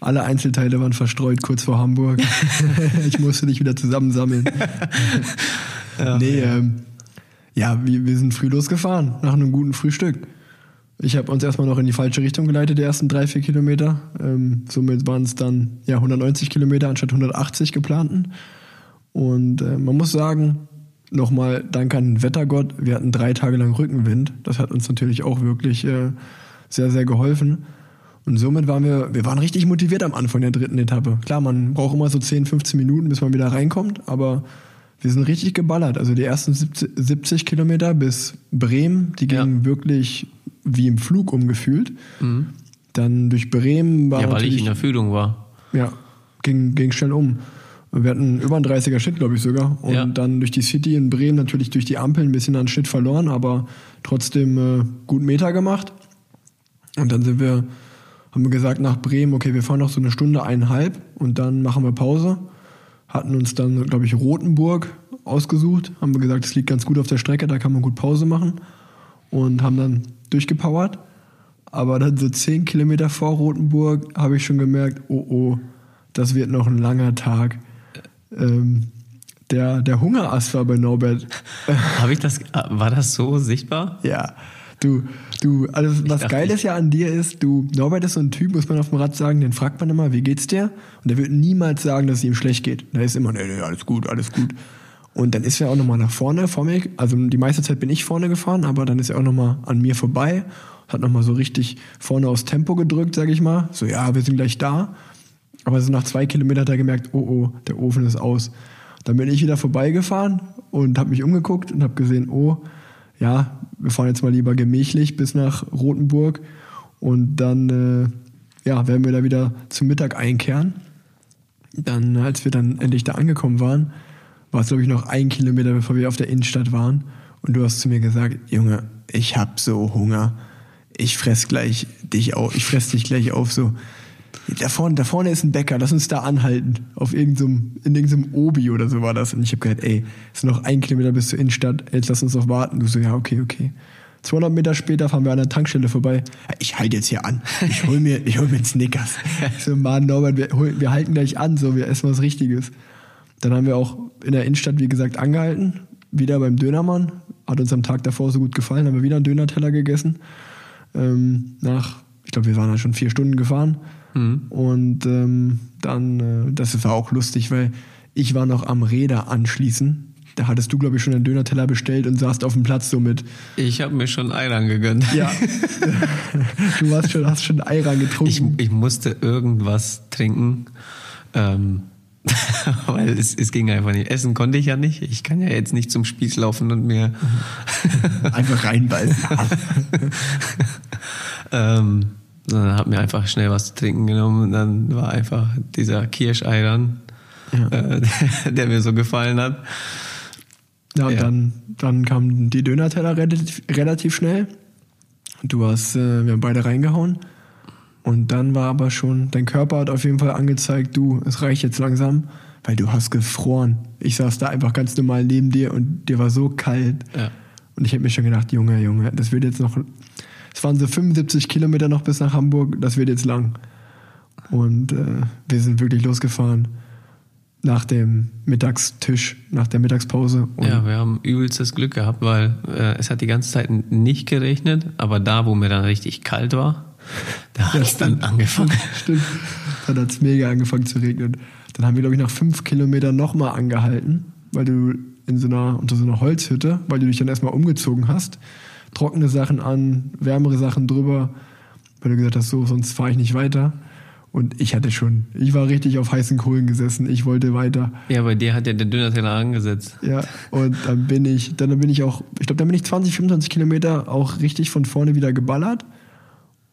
[SPEAKER 2] Alle Einzelteile waren verstreut kurz vor Hamburg. ich musste dich wieder zusammensammeln. Ja. Nee, ähm, ja, wir, wir sind früh losgefahren, nach einem guten Frühstück. Ich habe uns erstmal noch in die falsche Richtung geleitet, die ersten drei, vier Kilometer. Ähm, somit waren es dann ja, 190 Kilometer anstatt 180 geplanten. Und äh, man muss sagen, nochmal Dank an den Wettergott, wir hatten drei Tage lang Rückenwind. Das hat uns natürlich auch wirklich äh, sehr, sehr geholfen. Und somit waren wir, wir waren richtig motiviert am Anfang der dritten Etappe. Klar, man braucht immer so 10, 15 Minuten, bis man wieder reinkommt, aber wir sind richtig geballert. Also die ersten 70, 70 Kilometer bis Bremen, die gingen ja. wirklich wie im Flug umgefühlt. Mhm. Dann durch Bremen
[SPEAKER 3] war. Ja, weil ich in der Fühlung war.
[SPEAKER 2] Ja, ging, ging schnell um. Wir hatten über einen 30er Schnitt, glaube ich sogar. Und ja. dann durch die City in Bremen natürlich durch die Ampeln ein bisschen an Schnitt verloren, aber trotzdem äh, gut Meter gemacht. Und dann sind wir, haben wir gesagt nach Bremen, okay, wir fahren noch so eine Stunde, eineinhalb und dann machen wir Pause hatten uns dann, glaube ich, Rothenburg ausgesucht, haben wir gesagt, das liegt ganz gut auf der Strecke, da kann man gut Pause machen und haben dann durchgepowert. Aber dann so zehn Kilometer vor Rothenburg habe ich schon gemerkt, oh oh, das wird noch ein langer Tag. Ähm, der, der Hungerast war bei Norbert.
[SPEAKER 3] Habe ich das, war das so sichtbar?
[SPEAKER 2] Ja. Du, du, also was dachte, geil ist ja an dir ist, du, Norbert ist so ein Typ, muss man auf dem Rad sagen, den fragt man immer, wie geht's dir? Und der wird niemals sagen, dass es ihm schlecht geht. Der ist immer, nee, nee, alles gut, alles gut. Und dann ist er auch nochmal nach vorne vor mir. Also die meiste Zeit bin ich vorne gefahren, aber dann ist er auch nochmal an mir vorbei, hat nochmal so richtig vorne aufs Tempo gedrückt, sag ich mal. So, ja, wir sind gleich da. Aber so nach zwei Kilometern hat er gemerkt, oh oh, der Ofen ist aus. Dann bin ich wieder vorbeigefahren und habe mich umgeguckt und habe gesehen, oh, ja, wir fahren jetzt mal lieber gemächlich bis nach Rothenburg und dann äh, ja, werden wir da wieder zum Mittag einkehren. Dann, als wir dann endlich da angekommen waren, war es, glaube ich, noch ein Kilometer, bevor wir auf der Innenstadt waren. Und du hast zu mir gesagt, Junge, ich hab so Hunger. Ich fress gleich dich auf, ich fress dich gleich auf so. Da vorne, da vorne ist ein Bäcker, lass uns da anhalten. Auf irgendeinem, in irgendeinem Obi oder so war das. Und ich habe gesagt, ey, es ist noch ein Kilometer bis zur Innenstadt, jetzt lass uns noch warten. Du so, ja, okay, okay. 200 Meter später fahren wir an der Tankstelle vorbei. Ich halte jetzt hier an. Ich hol mir, hol mir Snickers. So, Mann, Norbert, wir, wir halten gleich an, so, wir essen was Richtiges. Dann haben wir auch in der Innenstadt, wie gesagt, angehalten. Wieder beim Dönermann. Hat uns am Tag davor so gut gefallen, haben wir wieder einen Dönerteller gegessen. Ähm, nach, ich glaube, wir waren da schon vier Stunden gefahren.
[SPEAKER 3] Mhm.
[SPEAKER 2] Und ähm, dann, äh, das war auch lustig, weil ich war noch am Räder anschließen. Da hattest du, glaube ich, schon einen Dönerteller bestellt und saßt auf dem Platz so mit.
[SPEAKER 3] Ich habe mir schon Eiran gegönnt.
[SPEAKER 2] Ja. du warst schon, hast schon Eiran getrunken.
[SPEAKER 3] Ich, ich musste irgendwas trinken. Ähm, weil es, es ging einfach nicht. Essen konnte ich ja nicht. Ich kann ja jetzt nicht zum Spieß laufen und mir
[SPEAKER 2] einfach reinbeißen.
[SPEAKER 3] ähm, sondern habe mir einfach schnell was zu trinken genommen und dann war einfach dieser Kirscheiran,
[SPEAKER 2] Ja.
[SPEAKER 3] äh, der, der mir so gefallen hat.
[SPEAKER 2] Ja, und
[SPEAKER 3] Ja.
[SPEAKER 2] Dann, dann kamen die Dönerteller relativ, relativ schnell. Du hast, äh, wir haben beide reingehauen. Und dann war aber schon, dein Körper hat auf jeden Fall angezeigt, du, es reicht jetzt langsam, weil du hast gefroren. Ich saß da einfach ganz normal neben dir und dir war so kalt.
[SPEAKER 3] Ja.
[SPEAKER 2] Und ich habe mir schon gedacht, Junge, Junge, das wird jetzt noch, es waren so 75 Kilometer noch bis nach Hamburg, das wird jetzt lang. Und äh, wir sind wirklich losgefahren nach dem Mittagstisch, nach der Mittagspause. Und
[SPEAKER 3] Ja, wir haben übelstes Glück gehabt, weil äh, es hat die ganze Zeit nicht geregnet, aber da, wo mir dann richtig kalt war, da hat es dann angefangen.
[SPEAKER 2] Stimmt. Dann hat es mega angefangen zu regnen. Dann haben wir, glaube ich, nach fünf Kilometern nochmal angehalten, weil du in so einer, unter so einer Holzhütte, weil du dich dann erstmal umgezogen hast, trockene Sachen an, wärmere Sachen drüber, weil du gesagt hast, so, sonst fahre ich nicht weiter. Und ich hatte schon, ich war richtig auf heißen Kohlen gesessen, ich wollte weiter.
[SPEAKER 3] Ja, bei dir hat ja der Dönerteller angesetzt.
[SPEAKER 2] Ja, und dann bin ich, dann bin ich auch, ich glaube, dann bin ich 20, 25 Kilometer auch richtig von vorne wieder geballert.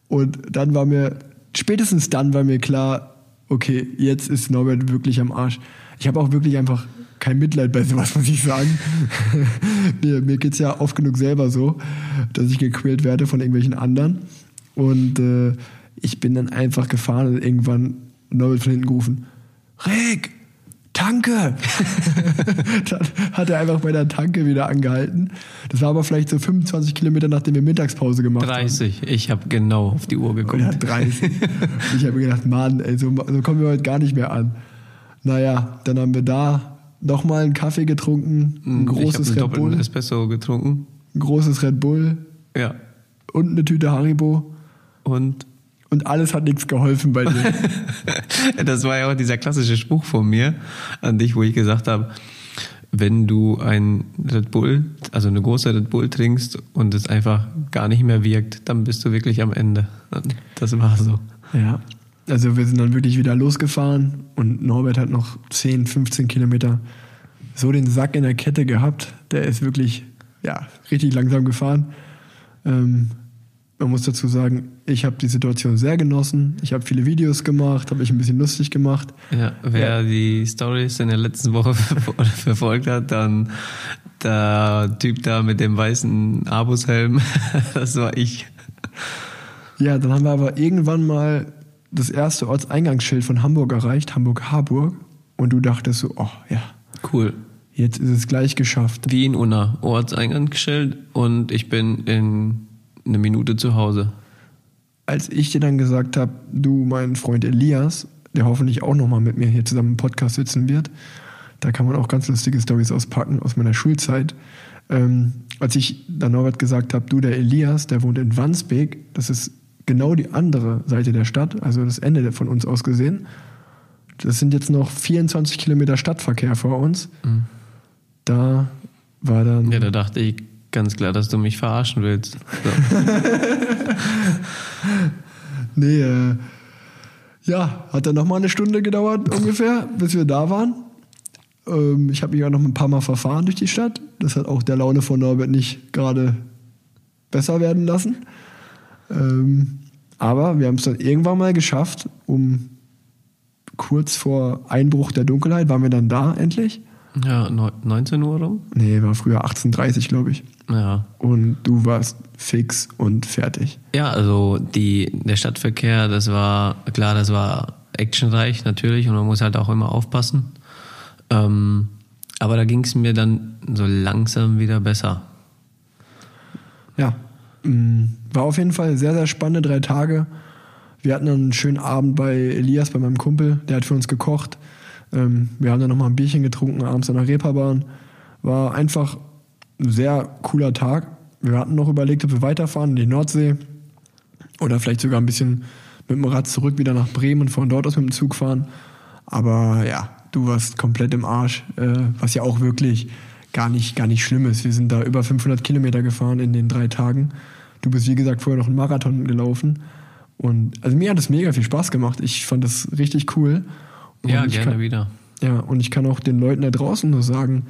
[SPEAKER 2] Und dann war mir, spätestens dann war mir klar, okay, jetzt ist Norbert wirklich am Arsch. Ich habe auch wirklich einfach kein Mitleid bei sowas, muss ich sagen. mir mir geht es ja oft genug selber so, dass ich gequält werde von irgendwelchen anderen. Und äh, ich bin dann einfach gefahren und irgendwann Norbert von hinten gerufen, Rick, Tanke! dann hat er einfach bei der Tanke wieder angehalten. Das war aber vielleicht so 25 Kilometer, nachdem wir Mittagspause gemacht haben.
[SPEAKER 3] 30. Ich habe genau auf die Uhr geguckt.
[SPEAKER 2] hat 30. ich habe mir gedacht, Mann, ey, so, so kommen wir heute gar nicht mehr an. Naja, dann haben wir da nochmal einen Kaffee getrunken, ein
[SPEAKER 3] ich habe
[SPEAKER 2] großes
[SPEAKER 3] einen
[SPEAKER 2] Red
[SPEAKER 3] doppelten
[SPEAKER 2] Bull,
[SPEAKER 3] Espresso getrunken.
[SPEAKER 2] ein großes Red Bull
[SPEAKER 3] Ja.
[SPEAKER 2] und eine Tüte Haribo.
[SPEAKER 3] Und
[SPEAKER 2] Und alles hat nichts geholfen bei dir.
[SPEAKER 3] das war ja auch dieser klassische Spruch von mir an dich, wo ich gesagt habe, wenn du ein Red Bull, also eine große Red Bull trinkst und es einfach gar nicht mehr wirkt, dann bist du wirklich am Ende. Das war so.
[SPEAKER 2] Ja. Also wir sind dann wirklich wieder losgefahren und Norbert hat noch 10, 15 Kilometer so den Sack in der Kette gehabt. Der ist wirklich, ja, richtig langsam gefahren. Ähm, man muss dazu sagen, ich habe die Situation sehr genossen. Ich habe viele Videos gemacht, habe mich ein bisschen lustig gemacht.
[SPEAKER 3] Ja, wer die Stories in der letzten Woche ver- verfolgt hat, dann der Typ da mit dem weißen Abushelm, das war ich.
[SPEAKER 2] Ja, dann haben wir aber irgendwann mal das erste Ortseingangsschild von Hamburg erreicht, Hamburg-Harburg. Und du dachtest so, oh ja,
[SPEAKER 3] Cool.
[SPEAKER 2] jetzt ist es gleich geschafft.
[SPEAKER 3] Wie in Unna, Ortseingangsschild und ich bin in eine Minute zu Hause.
[SPEAKER 2] als ich dir dann gesagt habe, du, mein Freund Elias, der hoffentlich auch nochmal mit mir hier zusammen im Podcast sitzen wird, da kann man auch ganz lustige Stories auspacken aus meiner Schulzeit. Ähm, als ich dann Norbert gesagt habe, du, der Elias, der wohnt in Wandsbek, das ist genau die andere Seite der Stadt, also das Ende von uns aus gesehen. Das sind jetzt noch 24 Kilometer Stadtverkehr vor uns. Da war dann.
[SPEAKER 3] Ja, da dachte ich ganz klar, dass du mich verarschen willst. So.
[SPEAKER 2] Nee, äh, ja, hat dann nochmal eine Stunde gedauert ungefähr, bis wir da waren. Ähm, ich habe mich auch noch ein paar Mal verfahren durch die Stadt. Das hat auch der Laune von Norbert nicht gerade besser werden lassen. Ähm, aber wir haben es dann irgendwann mal geschafft, um kurz vor Einbruch der Dunkelheit waren wir dann da endlich.
[SPEAKER 3] Ja, neun- 19 Uhr rum?
[SPEAKER 2] Nee, war früher 18.30 glaube ich.
[SPEAKER 3] Ja.
[SPEAKER 2] Und du warst fix und fertig.
[SPEAKER 3] Ja, also die, der Stadtverkehr, das war, klar, das war actionreich natürlich und man muss halt auch immer aufpassen. Ähm, aber da ging es mir dann so langsam wieder besser.
[SPEAKER 2] Ja, war auf jeden Fall sehr, sehr spannende drei Tage. Wir hatten dann einen schönen Abend bei Elias, bei meinem Kumpel, der hat für uns gekocht. Ähm, wir haben dann nochmal ein Bierchen getrunken, abends an der Reeperbahn. War einfach ein sehr cooler Tag. Wir hatten noch überlegt, ob wir weiterfahren in die Nordsee. Oder vielleicht sogar ein bisschen mit dem Rad zurück wieder nach Bremen und von dort aus mit dem Zug fahren. Aber ja, du warst komplett im Arsch, äh, was ja auch wirklich gar nicht, gar nicht schlimm ist. Wir sind da über 500 Kilometer gefahren in den drei Tagen. Du bist, wie gesagt, vorher noch einen Marathon gelaufen. Und also mir hat es mega viel Spaß gemacht. Ich fand das richtig cool. Und
[SPEAKER 3] Ja,
[SPEAKER 2] ich
[SPEAKER 3] gerne
[SPEAKER 2] kann,
[SPEAKER 3] wieder.
[SPEAKER 2] Ja, und ich kann auch den Leuten da draußen nur sagen,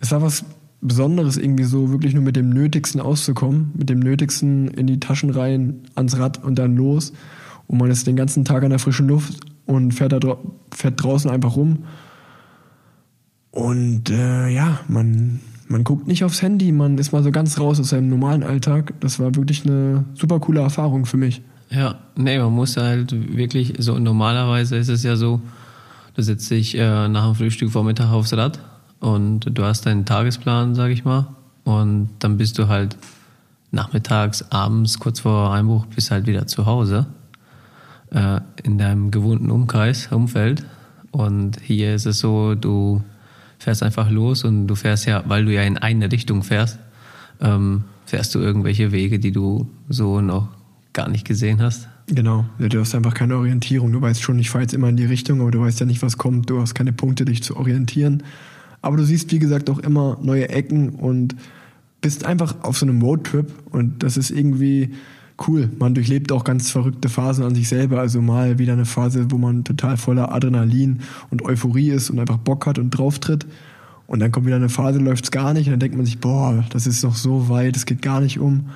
[SPEAKER 2] es war was Besonderes, irgendwie so wirklich nur mit dem Nötigsten auszukommen, mit dem Nötigsten in die Taschen rein, ans Rad und dann los. Und man ist den ganzen Tag an der frischen Luft und fährt, da fährt draußen einfach rum. Und äh, ja, man, man guckt nicht aufs Handy, man ist mal so ganz raus aus seinem normalen Alltag. Das war wirklich eine super coole Erfahrung für mich.
[SPEAKER 3] Ja, nee, man muss halt wirklich, so normalerweise ist es ja so, du setzt dich äh, nach dem Frühstück Vormittag aufs Rad und du hast deinen Tagesplan, sag ich mal, und dann bist du halt nachmittags, abends, kurz vor Einbruch, bist halt wieder zu Hause äh, in deinem gewohnten Umkreis, Umfeld. Und hier ist es so, du fährst einfach los und du fährst ja, weil du ja in eine Richtung fährst, ähm, fährst du irgendwelche Wege, die du so noch gar nicht gesehen hast.
[SPEAKER 2] Genau, du hast einfach keine Orientierung. Du weißt schon, ich fahre jetzt immer in die Richtung, aber du weißt ja nicht, was kommt. Du hast keine Punkte, dich zu orientieren. Aber du siehst, wie gesagt, auch immer neue Ecken und bist einfach auf so einem Roadtrip und das ist irgendwie cool. Man durchlebt auch ganz verrückte Phasen an sich selber. Also mal wieder eine Phase, wo man total voller Adrenalin und Euphorie ist und einfach Bock hat und drauftritt. Und dann kommt wieder eine Phase, läuft's gar nicht und dann denkt man sich, boah, das ist noch so weit, es geht gar nicht um.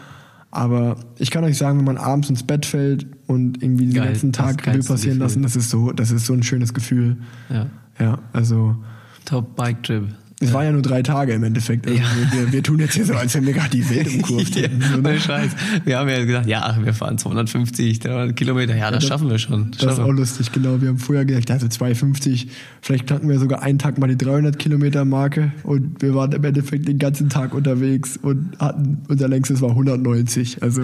[SPEAKER 2] Aber ich kann euch sagen, wenn man abends ins Bett fällt und irgendwie den ganzen Tag Revue passieren lassen, das ist so, das ist so ein schönes Gefühl.
[SPEAKER 3] Ja.
[SPEAKER 2] Ja, also
[SPEAKER 3] Top Bike Trip.
[SPEAKER 2] Es war ja nur drei Tage im Endeffekt. Also
[SPEAKER 3] Ja.
[SPEAKER 2] wir, wir, tun jetzt hier so, als wenn wir gerade die Welt umkurvt
[SPEAKER 3] Ja,
[SPEAKER 2] hätten. So, ne?
[SPEAKER 3] ohne Scheiß. Wir haben ja gesagt, ja, wir fahren 250, 300 Kilometer. Ja, das
[SPEAKER 2] das-
[SPEAKER 3] schaffen wir schon.
[SPEAKER 2] Das ist
[SPEAKER 3] Schaffen
[SPEAKER 2] auch lustig, genau. Wir haben vorher gesagt, also 250, vielleicht knacken wir sogar einen Tag mal die 300 Kilometer Marke und wir waren im Endeffekt den ganzen Tag unterwegs und hatten, unser längstes war 190. Also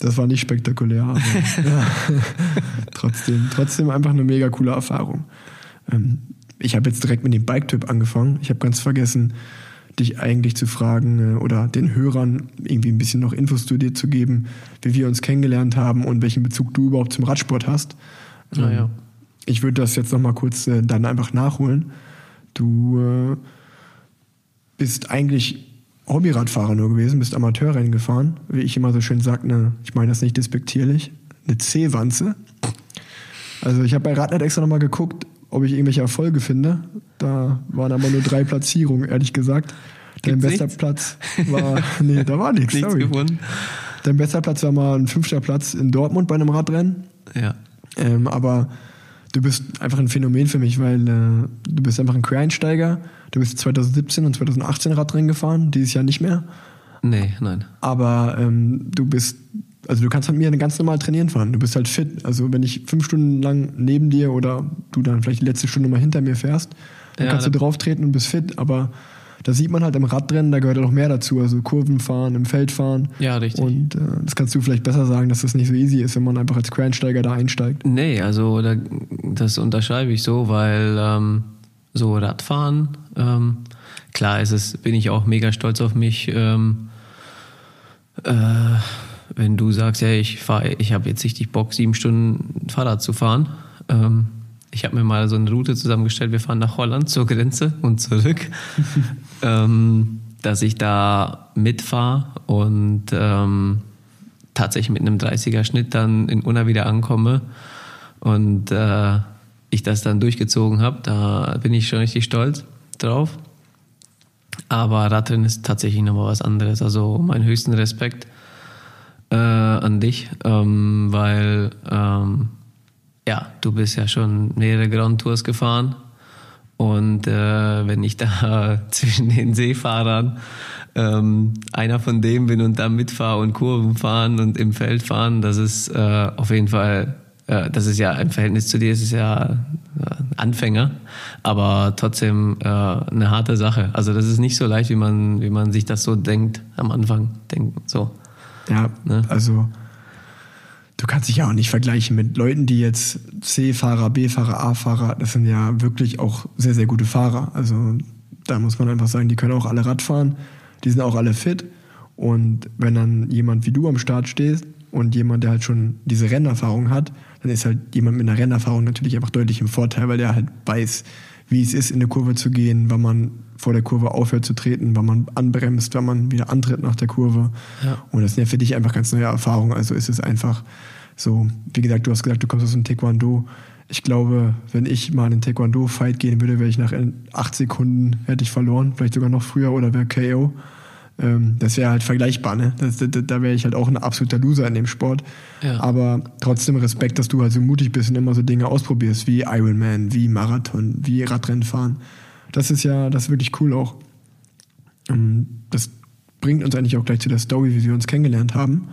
[SPEAKER 2] das war nicht spektakulär, aber ja, trotzdem, trotzdem einfach eine mega coole Erfahrung. Ähm, ich habe jetzt direkt mit dem Bike-Typ angefangen. Ich habe ganz vergessen, dich eigentlich zu fragen äh, oder den Hörern irgendwie ein bisschen noch Infos zu dir zu geben, wie wir uns kennengelernt haben und welchen Bezug du überhaupt zum Radsport hast.
[SPEAKER 3] Ah, ja.
[SPEAKER 2] Ähm, Ich würde das jetzt nochmal kurz äh, dann einfach nachholen. Du äh, bist eigentlich Hobbyradfahrer nur gewesen, bist Amateurrennen gefahren, wie ich immer so schön sage, ne, ich meine das nicht despektierlich, eine C-Wanze. Also ich habe bei Radnet extra nochmal geguckt, ob ich irgendwelche Erfolge finde. Da waren aber nur drei Platzierungen, ehrlich gesagt. Dein
[SPEAKER 3] Gibt's
[SPEAKER 2] bester
[SPEAKER 3] nichts?
[SPEAKER 2] Platz war. Nee, da war nichts.
[SPEAKER 3] Nichts
[SPEAKER 2] sorry.
[SPEAKER 3] gefunden.
[SPEAKER 2] Dein bester Platz war mal ein fünfter Platz in Dortmund bei einem Radrennen.
[SPEAKER 3] Ja.
[SPEAKER 2] Ähm, aber du bist einfach ein Phänomen für mich, weil äh, du bist einfach ein Quereinsteiger. Du bist 2017 und 2018 Radrennen gefahren, dieses Jahr nicht mehr.
[SPEAKER 3] Nee, nein.
[SPEAKER 2] Aber ähm, du bist, also du kannst mit mir ganz normal trainieren fahren. Du bist halt fit. Also wenn ich fünf Stunden lang neben dir oder du dann vielleicht die letzte Stunde mal hinter mir fährst, dann
[SPEAKER 3] Ja,
[SPEAKER 2] kannst du drauf treten und bist fit. Aber da sieht man halt im Radrennen, da gehört ja noch mehr dazu. Also Kurven fahren, im Feld fahren.
[SPEAKER 3] Ja, richtig.
[SPEAKER 2] Und äh, das kannst du vielleicht besser sagen, dass das nicht so easy ist, wenn man einfach als Quereinsteiger da einsteigt.
[SPEAKER 3] Nee, also da, das unterschreibe ich so, weil ähm, so Radfahren, ähm, klar ist es, bin ich auch mega stolz auf mich, ähm, äh, wenn du sagst, ja, ich fahre, ich habe jetzt richtig Bock, sieben Stunden Fahrrad zu fahren. Ähm, ich habe mir mal so eine Route zusammengestellt, wir fahren nach Holland zur Grenze und zurück, ähm, dass ich da mitfahre und ähm, tatsächlich mit einem 30er Schnitt dann in Unna wieder ankomme und äh, ich das dann durchgezogen habe, da bin ich schon richtig stolz drauf. Aber Radrennen ist tatsächlich nochmal was anderes. Also meinen höchsten Respekt äh, an dich, ähm, weil ähm, ja, du bist ja schon mehrere Grand Tours gefahren und äh, wenn ich da zwischen den Seefahrern ähm, einer von dem bin und da mitfahre und Kurven fahren und im Feld fahren, das ist äh, auf jeden Fall, äh, das ist ja im Verhältnis zu dir, ist es ja äh, Anfänger, aber trotzdem äh, eine harte Sache. Also das ist nicht so leicht, wie man, wie man sich das so denkt am Anfang. Denkt, so.
[SPEAKER 2] Ja,
[SPEAKER 3] Ne?
[SPEAKER 2] also du kannst dich ja auch nicht vergleichen mit Leuten, die jetzt C-Fahrer, B-Fahrer, A-Fahrer, das sind ja wirklich auch sehr, sehr gute Fahrer. Also da muss man einfach sagen, die können auch alle Rad fahren, die sind auch alle fit. Und wenn dann jemand wie du am Start stehst, und jemand, der halt schon diese Rennerfahrung hat, dann ist halt jemand mit einer Rennerfahrung natürlich einfach deutlich im Vorteil, weil der halt weiß, wie es ist, in eine Kurve zu gehen, wann man vor der Kurve aufhört zu treten, wann man anbremst, wann man wieder antritt nach der Kurve.
[SPEAKER 3] Ja.
[SPEAKER 2] Und das sind ja für dich einfach ganz neue Erfahrungen. Also ist es einfach so, wie gesagt, du hast gesagt, du kommst aus dem Taekwondo. Ich glaube, wenn ich mal in einen Taekwondo-Fight gehen würde, wäre ich nach acht Sekunden hätte ich verloren, vielleicht sogar noch früher oder wäre KO. Ähm, das wäre halt vergleichbar, ne? Das, da, da wäre ich halt auch ein absoluter Loser in dem Sport.
[SPEAKER 3] Ja.
[SPEAKER 2] Aber trotzdem Respekt, dass du halt so mutig bist und immer so Dinge ausprobierst, wie Ironman, wie Marathon, wie Radrennen fahren. Das ist ja, das ist wirklich cool auch. Ähm, Das bringt uns eigentlich auch gleich zu der Story, wie wir uns kennengelernt haben.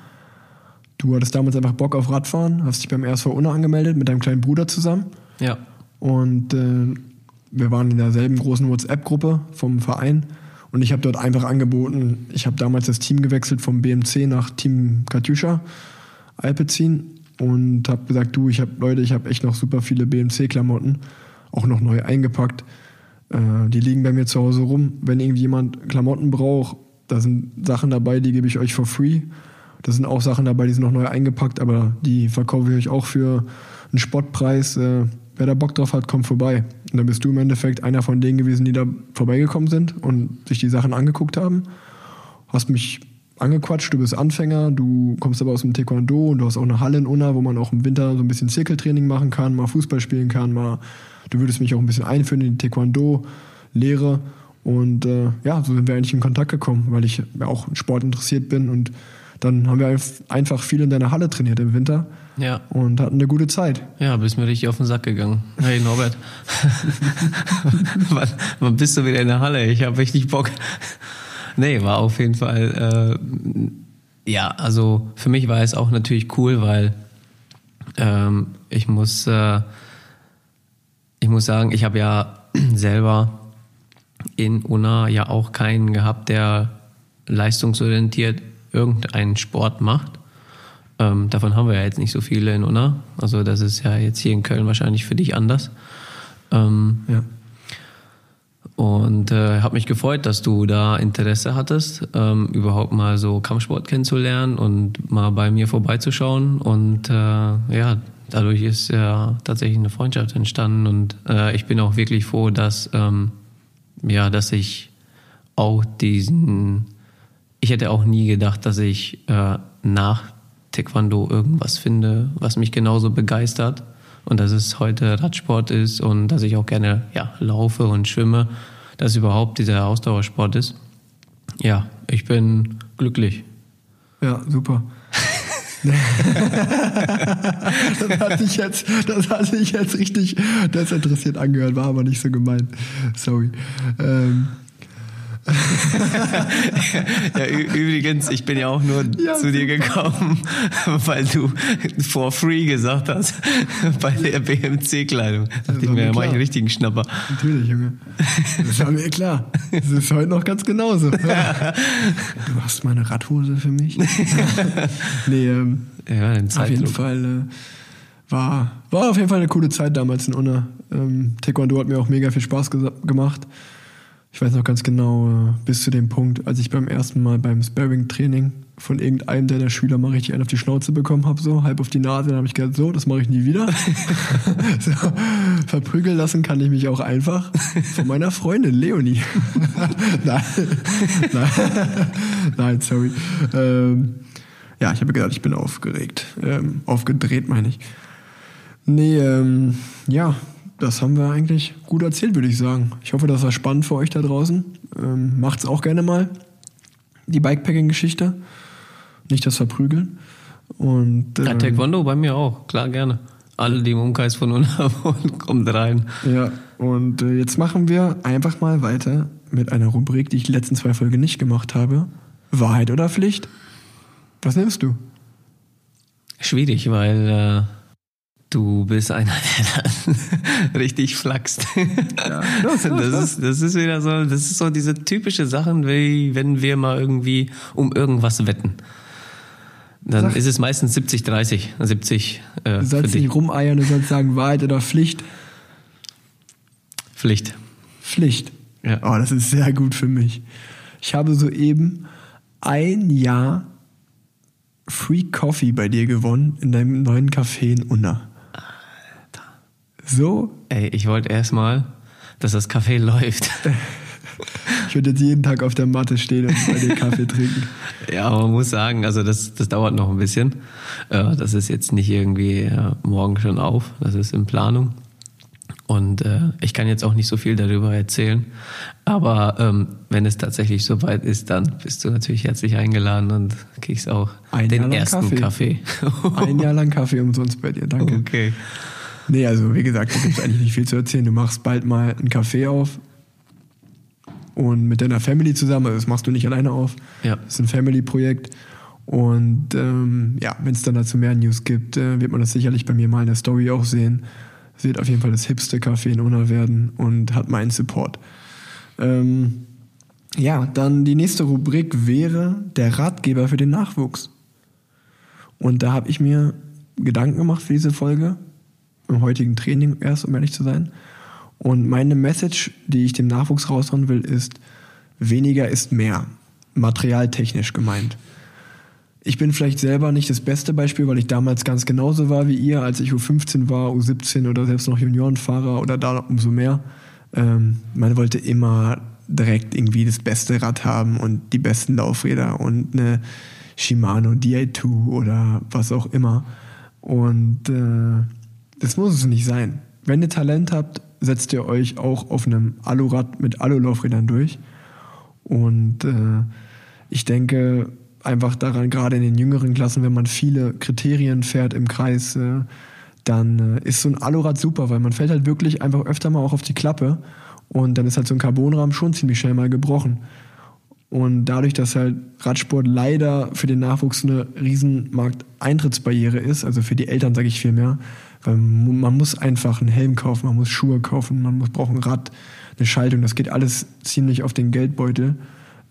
[SPEAKER 2] Du hattest damals einfach Bock auf Radfahren, hast dich beim RSV Unna angemeldet mit deinem kleinen Bruder zusammen.
[SPEAKER 3] Ja.
[SPEAKER 2] Und äh, wir waren in derselben großen WhatsApp-Gruppe vom Verein. Und ich habe dort einfach angeboten, ich habe damals das Team gewechselt vom BMC nach Team Katjuscha Alpecin und habe gesagt, du, ich habe Leute, ich habe echt noch super viele BMC-Klamotten, auch noch neu eingepackt. Äh, die liegen bei mir zu Hause rum. Wenn irgendjemand Klamotten braucht, da sind Sachen dabei, die gebe ich euch for free. Da sind auch Sachen dabei, die sind noch neu eingepackt, aber die verkaufe ich euch auch für einen Spottpreis. Äh, wer da Bock drauf hat, kommt vorbei. Und dann bist du im Endeffekt einer von denen gewesen, die da vorbeigekommen sind und sich die Sachen angeguckt haben. Hast mich angequatscht, du bist Anfänger, du kommst aber aus dem Taekwondo und du hast auch eine Halle in Unna, wo man auch im Winter so ein bisschen Zirkeltraining machen kann, mal Fußball spielen kann, mal du würdest mich auch ein bisschen einführen in die Taekwondo-Lehre. Und äh, ja, so sind wir eigentlich in Kontakt gekommen, weil ich auch Sport interessiert bin und dann haben wir einf- einfach viel in deiner Halle trainiert im Winter
[SPEAKER 3] Ja.
[SPEAKER 2] und hatten eine gute Zeit.
[SPEAKER 3] Ja, bist mir richtig auf den Sack gegangen. Hey Norbert, wann, wann bist du wieder in der Halle? Ich habe richtig Bock. Nee, war auf jeden Fall, äh, ja, also für mich war es auch natürlich cool, weil ähm, ich muss, äh, ich muss sagen, ich habe ja selber in Unna ja auch keinen gehabt, der leistungsorientiert irgendeinen Sport macht. Ähm, davon haben wir ja jetzt nicht so viele in Unna. Also das ist ja jetzt hier in Köln wahrscheinlich für dich anders. Ähm,
[SPEAKER 2] Ja.
[SPEAKER 3] und äh, habe mich gefreut, dass du da Interesse hattest, ähm, überhaupt mal so Kampfsport kennenzulernen und mal bei mir vorbeizuschauen. Und äh, ja, dadurch ist ja tatsächlich eine Freundschaft entstanden. Und äh, ich bin auch wirklich froh, dass, ähm, ja, dass ich auch diesen, ich hätte auch nie gedacht, dass ich äh, nach Taekwondo irgendwas finde, was mich genauso begeistert. Und dass es heute Radsport ist und dass ich auch gerne ja, laufe und schwimme, dass überhaupt dieser Ausdauersport ist. Ja, ich bin glücklich.
[SPEAKER 2] Ja, super. das hat sich jetzt, das hat sich jetzt richtig desinteressiert angehört, war aber nicht so gemeint. Sorry. Ähm,
[SPEAKER 3] Ja, übrigens, ich bin ja auch nur
[SPEAKER 2] Ja,
[SPEAKER 3] zu dir gekommen, weil du for free gesagt hast bei der BMC-Kleidung. Dachte ich mir, da mach ich einen richtigen Schnapper.
[SPEAKER 2] natürlich, Junge. Das war mir klar. Das ist heute noch ganz genauso. Du hast mal eine Radhose für mich? nee, ähm,
[SPEAKER 3] Ja,
[SPEAKER 2] auf jeden. Fall äh, war, war auf jeden Fall eine coole Zeit damals in Unna. Ähm, Taekwondo hat mir auch mega viel Spaß gemacht. Ich weiß noch ganz genau, äh, bis zu dem Punkt, als ich beim ersten Mal beim Sparring-Training von irgendeinem deiner Schüler mal richtig einen auf die Schnauze bekommen habe, so halb auf die Nase, dann habe ich gedacht, so, das mache ich nie wieder. so, verprügeln lassen kann ich mich auch einfach von meiner Freundin Leonie. nein, nein, nein, sorry. Ähm, ja, ich habe gedacht, ich bin aufgeregt. Ähm, aufgedreht, meine ich. Nee, ähm, ja, das haben wir eigentlich gut erzählt, würde ich sagen. Ich hoffe, das war spannend für euch da draußen. Ähm, macht's auch gerne mal. Die Bikepacking-Geschichte. Nicht das Verprügeln. Und
[SPEAKER 3] Ja,
[SPEAKER 2] ähm,
[SPEAKER 3] Taekwondo bei mir auch, klar, gerne. Alle, die im Umkreis von Unna wohnen, kommt rein.
[SPEAKER 2] Ja, und äh, jetzt machen wir einfach mal weiter mit einer Rubrik, die ich die letzten zwei Folgen nicht gemacht habe. Wahrheit oder Pflicht? Was nimmst du?
[SPEAKER 3] Schwierig, weil äh, du bist einer, der dann richtig flaxt.
[SPEAKER 2] Ja,
[SPEAKER 3] das, ist, das ist wieder so, das ist so diese typische Sachen, wie wenn wir mal irgendwie um irgendwas wetten. Dann
[SPEAKER 2] Sag.
[SPEAKER 3] ist es meistens 70, 30, 70 äh,
[SPEAKER 2] Du sollst
[SPEAKER 3] dich.
[SPEAKER 2] nicht rumeiern, du sollst sagen Wahrheit oder Pflicht.
[SPEAKER 3] Pflicht.
[SPEAKER 2] Pflicht.
[SPEAKER 3] Ja.
[SPEAKER 2] Oh, das ist sehr gut für mich. Ich habe soeben ein Jahr Free Coffee bei dir gewonnen in deinem neuen Café in Unna. So,
[SPEAKER 3] Ey, ich wollte erstmal, dass das Café läuft.
[SPEAKER 2] ich würde jetzt jeden Tag auf der Matte stehen und bei dir Kaffee trinken.
[SPEAKER 3] Ja, aber man muss sagen, also das, das dauert noch ein bisschen. Äh, Das ist jetzt nicht irgendwie äh, morgen schon auf, das ist in Planung. Und äh, ich kann jetzt auch nicht so viel darüber erzählen. Aber ähm, wenn es tatsächlich soweit ist, dann bist du natürlich herzlich eingeladen und kriegst auch
[SPEAKER 2] Ein
[SPEAKER 3] den ersten Kaffee.
[SPEAKER 2] Ein Jahr lang Kaffee umsonst bei dir, danke.
[SPEAKER 3] okay.
[SPEAKER 2] Nee, also wie gesagt, da gibt es eigentlich nicht viel zu erzählen. Du machst bald mal ein Café auf und mit deiner Family zusammen, also das machst du nicht alleine auf.
[SPEAKER 3] Ja.
[SPEAKER 2] Das ist ein Family-Projekt. Und ähm, ja, wenn es dann dazu mehr News gibt, äh, wird man das sicherlich bei mir mal in der Story auch sehen. Es wird auf jeden Fall das hipste Café in Unna werden und hat meinen Support. Ähm, ja, dann die nächste Rubrik wäre der Ratgeber für den Nachwuchs. Und da habe ich mir Gedanken gemacht für diese Folge, im heutigen Training erst, um ehrlich zu sein. Und meine Message, die ich dem Nachwuchs raushauen will, ist, weniger ist mehr. Materialtechnisch gemeint. Ich bin vielleicht selber nicht das beste Beispiel, weil ich damals ganz genauso war wie ihr, als ich U15 war, U17 oder selbst noch Juniorenfahrer oder da umso mehr. Ähm, man wollte immer direkt irgendwie das beste Rad haben und die besten Laufräder und eine Shimano Di2 oder was auch immer. Und äh, das muss es nicht sein. Wenn ihr Talent habt, setzt ihr euch auch auf einem Alurad mit Alulaufrädern durch. Und äh, ich denke einfach daran, gerade in den jüngeren Klassen, wenn man viele Kriterien fährt im Kreis, äh, dann äh, ist so ein Alurad super, weil man fällt halt wirklich einfach öfter mal auch auf die Klappe und dann ist halt so ein Carbonrahmen schon ziemlich schnell mal gebrochen. Und dadurch, dass halt Radsport leider für den Nachwuchs eine riesen Markteintrittsbarriere ist, also für die Eltern sage ich viel mehr, weil man muss einfach einen Helm kaufen, man muss Schuhe kaufen, man muss, braucht ein Rad, eine Schaltung, das geht alles ziemlich auf den Geldbeutel.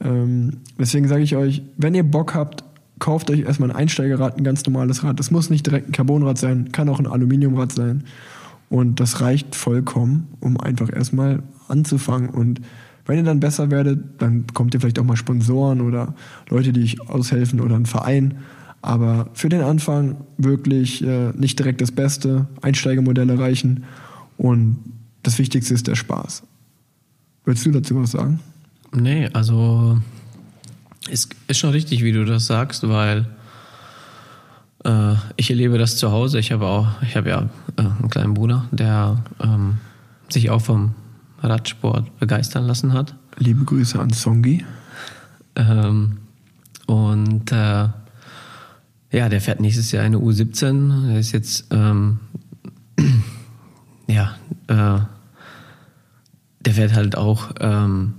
[SPEAKER 2] Ähm, deswegen sage ich euch, wenn ihr Bock habt, kauft euch erstmal ein Einsteigerrad, ein ganz normales Rad. Das muss nicht direkt ein Carbonrad sein, kann auch ein Aluminiumrad sein. Und das reicht vollkommen, um einfach erstmal anzufangen. Und wenn ihr dann besser werdet, dann kommt ihr vielleicht auch mal Sponsoren oder Leute, die euch aushelfen oder ein Verein. Aber für den Anfang wirklich äh, nicht direkt das Beste. Einsteigermodelle reichen. Und das Wichtigste ist der Spaß. Willst du dazu was sagen?
[SPEAKER 3] Nee, also ist, ist schon richtig, wie du das sagst, weil äh, ich erlebe das zu Hause. Ich habe auch, ich habe ja äh, einen kleinen Bruder, der ähm, sich auch vom Radsport begeistern lassen hat.
[SPEAKER 2] Liebe Grüße an Songi.
[SPEAKER 3] Ähm, und äh, ja, der fährt nächstes Jahr eine U17. Der ist jetzt ähm, ja, äh, der fährt halt auch ähm,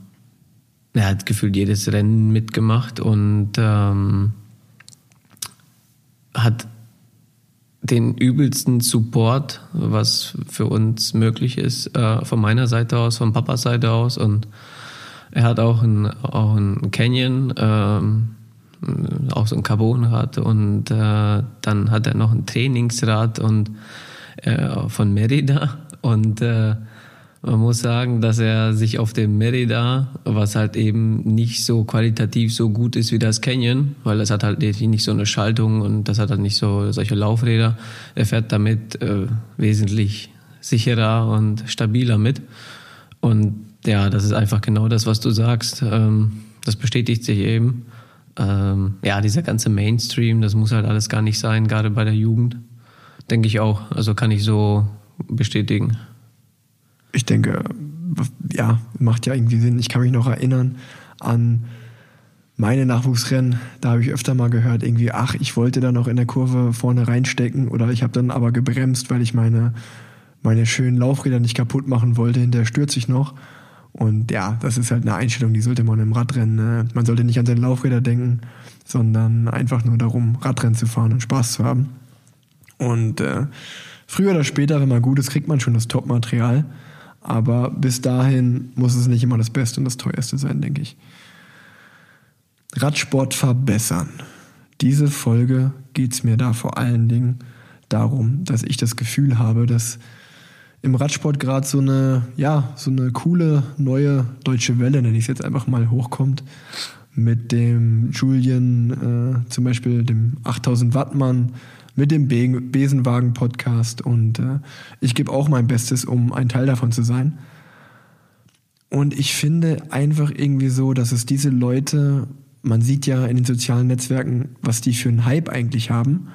[SPEAKER 3] er hat gefühlt jedes Rennen mitgemacht und ähm, hat den übelsten Support, was für uns möglich ist, äh, von meiner Seite aus, von Papas Seite aus. Und er hat auch ein, auch Canyon, ähm, auch so ein Carbonrad und äh, dann hat er noch ein Trainingsrad und äh, von Merida und äh, man muss sagen, dass er sich auf dem Merida, was halt eben nicht so qualitativ so gut ist wie das Canyon, weil das hat halt nicht so eine Schaltung und das hat halt nicht so solche Laufräder. Er fährt damit äh, wesentlich sicherer und stabiler mit. Und ja, das ist einfach genau das, was du sagst. Ähm, das bestätigt sich eben. Ähm, ja, dieser ganze Mainstream, das muss halt alles gar nicht sein, gerade bei der Jugend. Denke ich auch. Also kann ich so bestätigen
[SPEAKER 2] ich denke, ja, macht ja irgendwie Sinn. Ich kann mich noch erinnern an meine Nachwuchsrennen. Da habe ich öfter mal gehört, irgendwie, ach, ich wollte da noch in der Kurve vorne reinstecken oder ich habe dann aber gebremst, weil ich meine, meine schönen Laufräder nicht kaputt machen wollte. Hinterher stürze ich noch. Und ja, das ist halt eine Einstellung, die sollte man im Radrennen. Ne? Man sollte nicht an seine Laufräder denken, sondern einfach nur darum, Radrennen zu fahren und Spaß zu haben. Und äh, früher oder später, wenn man gut ist, kriegt man schon das Top-Material. Aber bis dahin muss es nicht immer das Beste und das Teuerste sein, denke ich. Radsport verbessern. Diese Folge geht es mir da vor allen Dingen darum, dass ich das Gefühl habe, dass im Radsport gerade so eine, ja, so eine coole neue deutsche Welle, nenne ich es jetzt einfach mal, hochkommt mit dem Julian, äh, zum Beispiel dem 8000 Wattmann, mit dem Be Besenwagen-Podcast und äh, ich gebe auch mein Bestes, um ein Teil davon zu sein. Und ich finde einfach irgendwie so, dass es diese Leute, man sieht ja in den sozialen Netzwerken, was die für einen Hype eigentlich haben.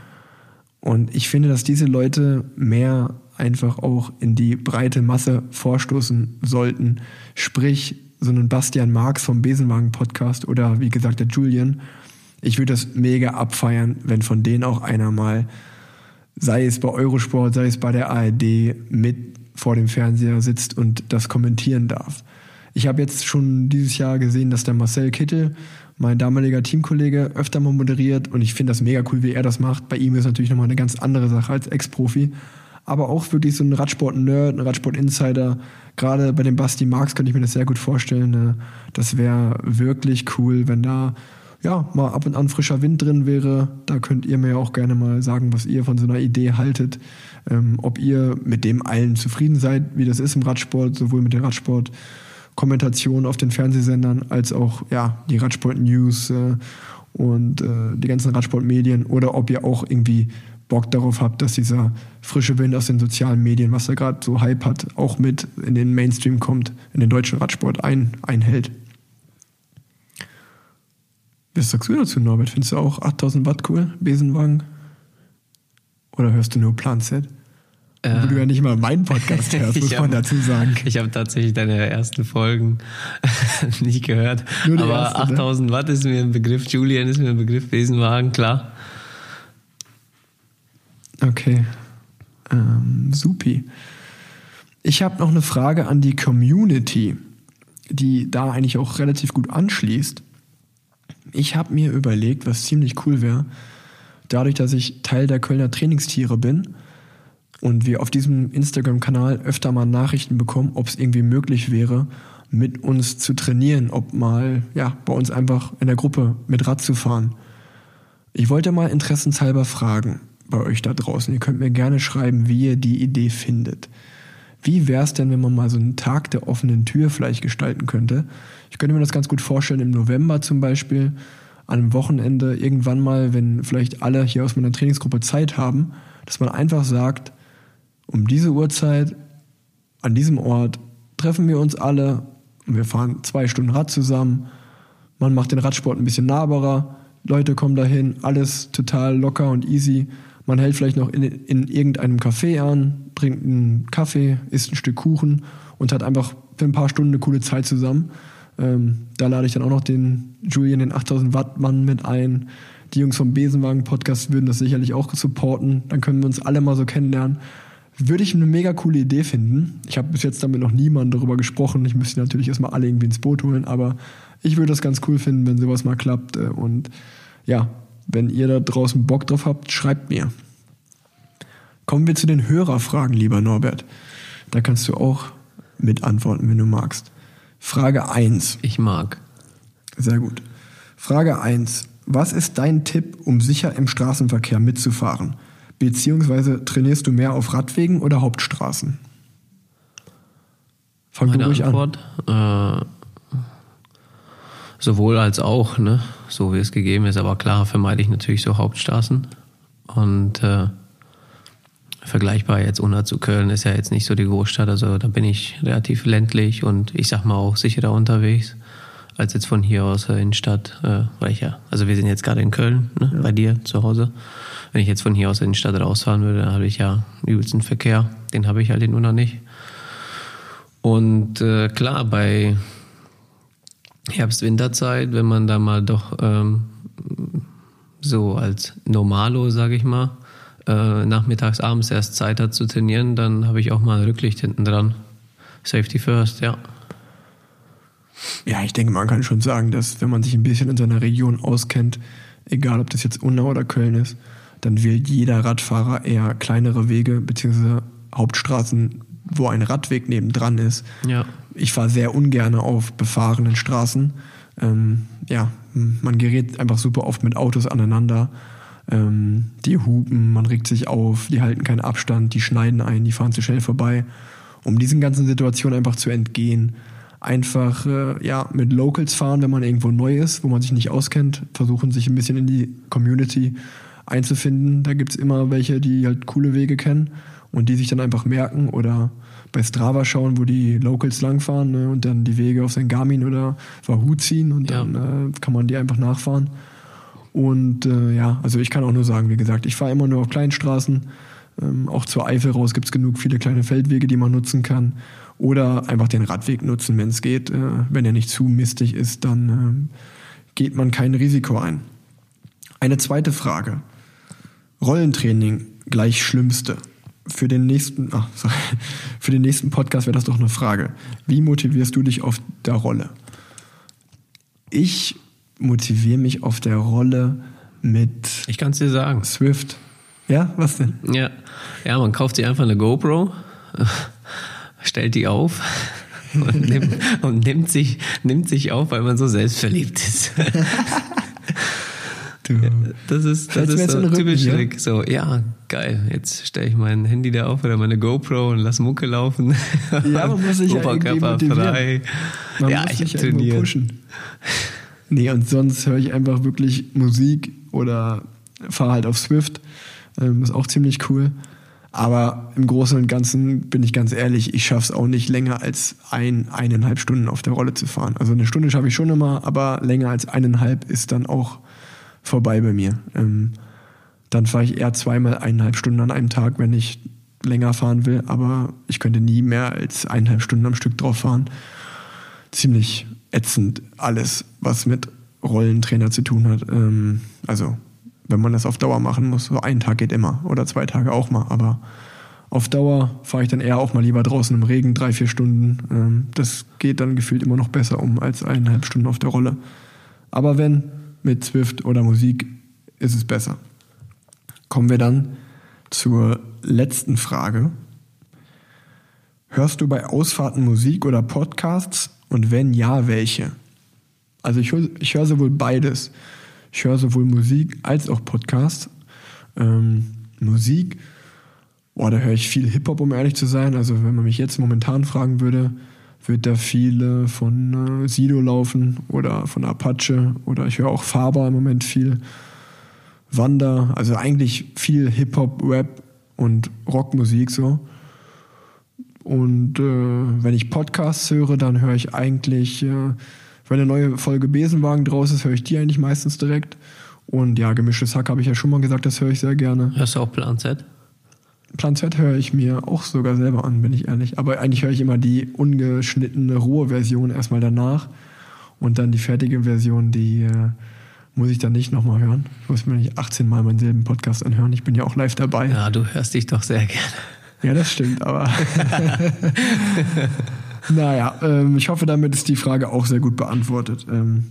[SPEAKER 2] Und ich finde, dass diese Leute mehr einfach auch in die breite Masse vorstoßen sollten. Sprich, so einen Bastian Marx vom Besenwagen-Podcast oder wie gesagt der Julian. Ich würde das mega abfeiern, wenn von denen auch einer mal, sei es bei Eurosport, sei es bei der ARD, mit vor dem Fernseher sitzt und das kommentieren darf. Ich habe jetzt schon dieses Jahr gesehen, dass der Marcel Kittel, mein damaliger Teamkollege, öfter mal moderiert und ich finde das mega cool, wie er das macht. Bei ihm ist natürlich nochmal eine ganz andere Sache als Ex-Profi. Aber auch wirklich so ein Radsport-Nerd, ein Radsport-Insider. Gerade bei dem Basti Marx könnte ich mir das sehr gut vorstellen. Ne? Das wäre wirklich cool, wenn da ja, mal ab und an frischer Wind drin wäre. Da könnt ihr mir auch gerne mal sagen, was ihr von so einer Idee haltet. Ähm, ob ihr mit dem allen zufrieden seid, wie das ist im Radsport, sowohl mit dem Radsport Kommentation auf den Fernsehsendern als auch ja, die Radsport-News äh, und äh, die ganzen Radsportmedien oder ob ihr auch irgendwie Bock darauf habt, dass dieser frische Wind aus den sozialen Medien, was da gerade so Hype hat, auch mit in den Mainstream kommt, in den deutschen Radsport ein, einhält. Was sagst du dazu, Norbert? Findest du auch 8000 Watt cool, Besenwagen? Oder hörst du nur Planset? Äh, du ja nicht mal meinen Podcast hörst, muss man dazu sagen.
[SPEAKER 3] Ich habe tatsächlich deine ersten Folgen nicht gehört. Aber erste, 8000 ne? Watt ist mir ein Begriff, Julian ist mir ein Begriff, Besenwagen, klar.
[SPEAKER 2] Okay. Ähm, supi. Ich habe noch eine Frage an die Community, die da eigentlich auch relativ gut anschließt. Ich habe mir überlegt, was ziemlich cool wäre, dadurch, dass ich Teil der Kölner Trainingstiere bin, und wir auf diesem Instagram-Kanal öfter mal Nachrichten bekommen, ob es irgendwie möglich wäre, mit uns zu trainieren, ob mal ja bei uns einfach in der Gruppe mit Rad zu fahren. Ich wollte mal interessenshalber fragen bei euch da draußen. Ihr könnt mir gerne schreiben, wie ihr die Idee findet. Wie wäre es denn, wenn man mal so einen Tag der offenen Tür vielleicht gestalten könnte? Ich könnte mir das ganz gut vorstellen, im November zum Beispiel, an einem Wochenende, irgendwann mal, wenn vielleicht alle hier aus meiner Trainingsgruppe Zeit haben, dass man einfach sagt, um diese Uhrzeit, an diesem Ort treffen wir uns alle und wir fahren zwei Stunden Rad zusammen. Man macht den Radsport ein bisschen nahbarer. Leute kommen dahin, alles total locker und easy. Man hält vielleicht noch in, in irgendeinem Café an, trinkt einen Kaffee, isst ein Stück Kuchen und hat einfach für ein paar Stunden eine coole Zeit zusammen. Ähm, da lade ich dann auch noch den Julian, den 8000 Watt Mann mit ein. Die Jungs vom Besenwagen Podcast würden das sicherlich auch supporten. Dann können wir uns alle mal so kennenlernen. Würde ich eine mega coole Idee finden. Ich habe bis jetzt damit noch niemand darüber gesprochen. Ich müsste natürlich erstmal alle irgendwie ins Boot holen, aber ich würde das ganz cool finden, wenn sowas mal klappt. Äh, und ja, wenn ihr da draußen Bock drauf habt, schreibt mir. Kommen wir zu den Hörerfragen, lieber Norbert. Da kannst du auch mit antworten, wenn du magst. Frage 1.
[SPEAKER 3] Ich mag.
[SPEAKER 2] Sehr gut. Frage 1. Was ist dein Tipp, um sicher im Straßenverkehr mitzufahren? Beziehungsweise trainierst du mehr auf Radwegen oder Hauptstraßen?
[SPEAKER 3] Fang Meine du ruhig Antwort, an. Äh, sowohl als auch, ne? so wie es gegeben ist. Aber klar vermeide ich natürlich so Hauptstraßen. Und äh, vergleichbar jetzt Unna zu Köln ist ja jetzt nicht so die Großstadt. Also da bin ich relativ ländlich und ich sag mal auch sicherer unterwegs als jetzt von hier aus der Innenstadt, äh, weil ich ja, also wir sind jetzt gerade in Köln, ne, ja. bei dir zu Hause. Wenn ich jetzt von hier aus in die Stadt rausfahren würde, dann habe ich ja übelsten Verkehr. Den habe ich halt in Unna nicht. Und äh, klar, bei Herbst-Winterzeit, wenn man da mal doch ähm, so als Normalo, sage ich mal, äh, nachmittags, abends erst Zeit hat zu trainieren, dann habe ich auch mal ein Rücklicht hinten dran. Safety first, ja.
[SPEAKER 2] Ja, ich denke, man kann schon sagen, dass wenn man sich ein bisschen in seiner Region auskennt, egal ob das jetzt Unna oder Köln ist, dann wählt jeder Radfahrer eher kleinere Wege bzw. Hauptstraßen, wo ein Radweg nebendran ist.
[SPEAKER 3] Ja.
[SPEAKER 2] Ich fahre sehr ungern auf befahrenen Straßen. Ähm, ja, man gerät einfach super oft mit Autos aneinander. Ähm, die hupen, man regt sich auf, die halten keinen Abstand, die schneiden ein, die fahren zu schnell vorbei. Um diesen ganzen Situationen einfach zu entgehen, einfach äh, ja, mit Locals fahren, wenn man irgendwo neu ist, wo man sich nicht auskennt, versuchen sich ein bisschen in die Community einzufinden. Da gibt's immer welche, die halt coole Wege kennen und die sich dann einfach merken oder bei Strava schauen, wo die Locals langfahren ne, und dann die Wege auf sein Garmin oder Wahoo ziehen und
[SPEAKER 3] Ja.
[SPEAKER 2] dann äh, kann man die einfach nachfahren. Und äh, ja, also ich kann auch nur sagen, wie gesagt, ich fahre immer nur auf kleinen Straßen. Ähm, auch zur Eifel raus gibt's genug viele kleine Feldwege, die man nutzen kann. Oder einfach den Radweg nutzen, wenn es geht. Äh, wenn er nicht zu mistig ist, dann ähm, geht man kein Risiko ein. Eine zweite Frage. Rollentraining gleich Schlimmste. Für den nächsten, ach, sorry, für den nächsten Podcast wäre das doch eine Frage. Wie motivierst du dich auf der Rolle? Ich motiviere mich auf der Rolle mit
[SPEAKER 3] Ich kann es dir sagen.
[SPEAKER 2] Swift. Ja, was denn?
[SPEAKER 3] Ja. ja, man kauft sich einfach eine GoPro, stellt die auf und nimmt, und nimmt, sich, nimmt sich auf, weil man so selbstverliebt ist. Das ist, das ist so
[SPEAKER 2] den Rücken,
[SPEAKER 3] typisch
[SPEAKER 2] ja?
[SPEAKER 3] So, ja, geil. Jetzt stelle ich mein Handy da auf oder meine GoPro und lass Mucke laufen.
[SPEAKER 2] Ja, man muss sich ja
[SPEAKER 3] Oberkörper
[SPEAKER 2] motivieren.
[SPEAKER 3] frei.
[SPEAKER 2] Man
[SPEAKER 3] ja,
[SPEAKER 2] muss
[SPEAKER 3] ich
[SPEAKER 2] sich ja
[SPEAKER 3] trainiert.
[SPEAKER 2] pushen. Nee, und sonst höre ich einfach wirklich Musik oder fahre halt auf Swift. Ähm, ist auch ziemlich cool. Aber im Großen und Ganzen bin ich ganz ehrlich, ich schaffe es auch nicht länger als ein, eineinhalb Stunden auf der Rolle zu fahren. Also eine Stunde schaffe ich schon immer, aber länger als eineinhalb ist dann auch vorbei bei mir. Ähm, dann fahre ich eher zweimal eineinhalb Stunden an einem Tag, wenn ich länger fahren will, aber ich könnte nie mehr als eineinhalb Stunden am Stück drauf fahren. Ziemlich ätzend alles, was mit Rollentrainer zu tun hat. Ähm, also wenn man das auf Dauer machen muss, so ein Tag geht immer oder zwei Tage auch mal, aber auf Dauer fahre ich dann eher auch mal lieber draußen im Regen, drei, vier Stunden. Ähm, das geht dann gefühlt immer noch besser um als eineinhalb Stunden auf der Rolle. Aber wenn mit Swift oder Musik, ist es besser. Kommen wir dann zur letzten Frage. Hörst du bei Ausfahrten Musik oder Podcasts? Und wenn ja, welche? Also ich, hör- ich höre sowohl beides. Ich höre sowohl Musik als auch Podcasts. Ähm, Musik, boah, da höre ich viel Hip-Hop, um ehrlich zu sein. Also wenn man mich jetzt momentan fragen würde, wird da viele von äh, Sido laufen oder von Apache oder ich höre auch Faber im Moment viel. Wanda, also eigentlich viel Hip-Hop, Rap und Rockmusik so. Und äh, wenn ich Podcasts höre, dann höre ich eigentlich, äh, wenn eine neue Folge Besenwagen draus ist, höre ich die eigentlich meistens direkt. Und ja, gemischtes Hack habe ich ja schon mal gesagt, das höre ich sehr gerne.
[SPEAKER 3] Hörst du auch Plan Z?
[SPEAKER 2] Plan Z höre ich mir auch sogar selber an, bin ich ehrlich. Aber eigentlich höre ich immer die ungeschnittene, rohe Version erstmal danach. Und dann die fertige Version, die äh, muss ich dann nicht nochmal hören. Ich muss mir nicht 18 Mal meinen selben Podcast anhören. Ich bin ja auch live dabei.
[SPEAKER 3] Ja, du hörst dich doch sehr gerne.
[SPEAKER 2] Ja, das stimmt, aber. naja, ähm, ich hoffe, damit ist die Frage auch sehr gut beantwortet. Ähm,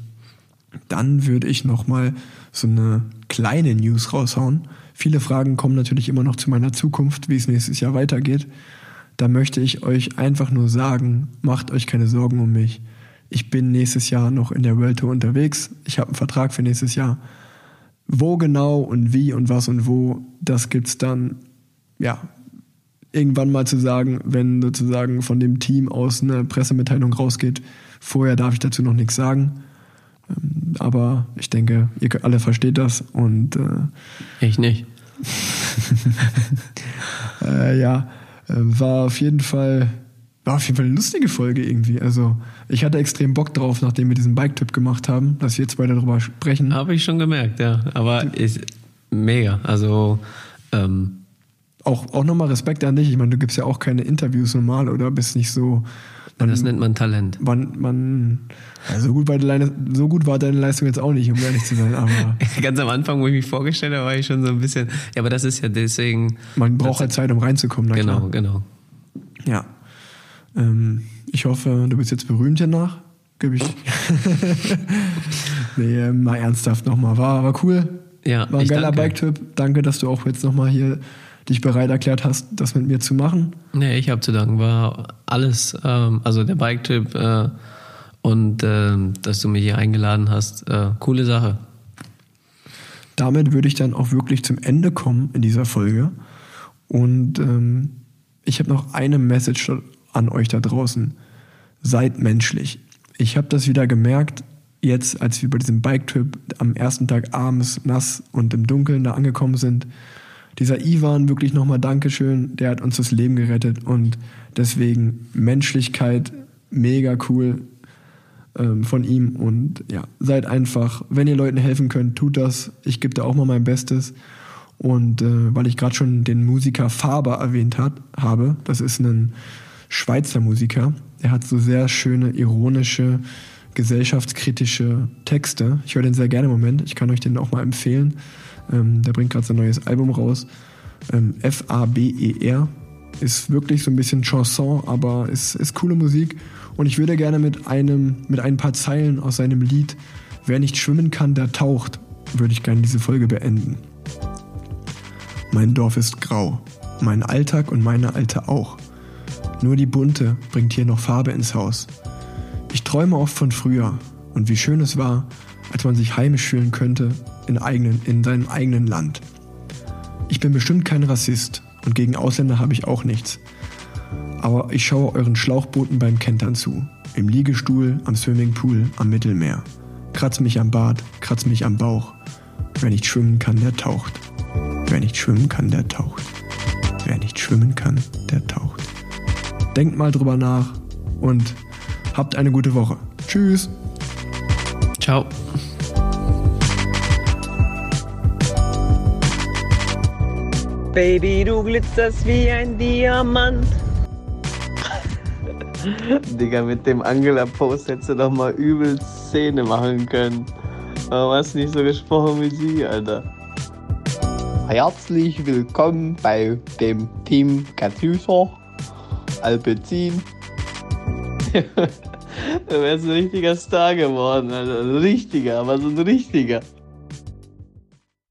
[SPEAKER 2] dann würde ich nochmal so eine kleine News raushauen. Viele Fragen kommen natürlich immer noch zu meiner Zukunft, wie es nächstes Jahr weitergeht. Da möchte ich euch einfach nur sagen, macht euch keine Sorgen um mich. Ich bin nächstes Jahr noch in der World Tour unterwegs. Ich habe einen Vertrag für nächstes Jahr. Wo genau und wie und was und wo, das gibt's dann, ja, irgendwann mal zu sagen, wenn sozusagen von dem Team aus eine Pressemitteilung rausgeht. Vorher darf ich dazu noch nichts sagen. Ähm, Aber ich denke, ihr alle versteht das und äh,
[SPEAKER 3] Ich nicht.
[SPEAKER 2] äh, ja, äh, war auf jeden Fall war auf jeden Fall eine lustige Folge irgendwie. Also ich hatte extrem Bock drauf, nachdem wir diesen Bike-Tipp gemacht haben, dass wir zwei darüber sprechen.
[SPEAKER 3] Habe ich schon gemerkt, ja. Aber ist mega. Also, ähm,
[SPEAKER 2] Auch, auch nochmal Respekt an dich. Ich meine, du gibst ja auch keine Interviews normal oder bist nicht so. Man,
[SPEAKER 3] das nennt man Talent.
[SPEAKER 2] man, man ja, so, gut war deine, so gut war deine Leistung jetzt auch nicht, um ehrlich zu sein, aber
[SPEAKER 3] Ganz am Anfang, wo ich mich vorgestellt habe, war ich schon so ein bisschen. Ja, aber das ist ja deswegen.
[SPEAKER 2] man braucht halt Zeit, um reinzukommen. Na
[SPEAKER 3] Genau,
[SPEAKER 2] Klar.
[SPEAKER 3] genau.
[SPEAKER 2] Ja. Ähm, ich hoffe, du bist jetzt berühmt hiernach. Gib ich. nee, äh, mal ernsthaft nochmal. War, war cool.
[SPEAKER 3] Ja,
[SPEAKER 2] War ein geiler. Bike-Tipp. Danke, dass du auch jetzt nochmal hier dich bereit erklärt hast, das mit mir zu machen.
[SPEAKER 3] Nee, ich habe zu danken. War alles, ähm, also der Bike-Tipp äh, und ähm, dass du mich hier eingeladen hast, äh, coole Sache.
[SPEAKER 2] Damit würde ich dann auch wirklich zum Ende kommen in dieser Folge. Und ähm, ich habe noch eine Message an euch da draußen. seid menschlich. Ich habe das wieder gemerkt, jetzt, als wir bei diesem Bike-Trip am ersten Tag abends nass und im Dunkeln da angekommen sind. Dieser Ivan, wirklich nochmal Dankeschön, der hat uns das Leben gerettet und deswegen Menschlichkeit, mega cool ähm, von ihm und ja, seid einfach, wenn ihr Leuten helfen könnt, tut das. Ich gebe da auch mal mein Bestes. Und äh, weil ich gerade schon den Musiker Faber erwähnt hat, habe, das ist ein Schweizer Musiker, der hat so sehr schöne, ironische, gesellschaftskritische Texte. Ich höre den sehr gerne im Moment. Ich kann euch den auch mal empfehlen. Ähm, der bringt gerade sein neues Album raus. Ähm, F-A-B-E-R. Ist wirklich so ein bisschen Chanson, aber ist, ist coole Musik. Und ich würde gerne mit einem, mit ein paar Zeilen aus seinem Lied Wer nicht schwimmen kann, der taucht, würde ich gerne diese Folge beenden. Mein Dorf ist grau, mein Alltag und meine Alte auch. Nur die bunte bringt hier noch Farbe ins Haus. Ich träume oft von früher und wie schön es war, als man sich heimisch fühlen könnte in, eigenen, in seinem eigenen Land. Ich bin bestimmt kein Rassist und gegen Ausländer habe ich auch nichts. Aber ich schaue euren Schlauchbooten beim Kentern zu. Im Liegestuhl, am Swimmingpool, am Mittelmeer. Kratz mich am Bart, kratz mich am Bauch. Wer nicht schwimmen kann, der taucht. Wer nicht schwimmen kann, der taucht. Wer nicht schwimmen kann, der taucht. Denkt mal drüber nach und habt eine gute Woche. Tschüss.
[SPEAKER 4] Ciao.
[SPEAKER 5] Baby, du glitzerst wie ein Diamant.
[SPEAKER 3] Digga, mit dem Angela-Post hättest du doch mal übel Szene machen können. Warum hast du nicht so gesprochen wie sie, Alter? Herzlich willkommen bei dem Team Katyusha, Alpezin. du wärst ein richtiger Star geworden, Alter. Ein richtiger, aber so ein richtiger.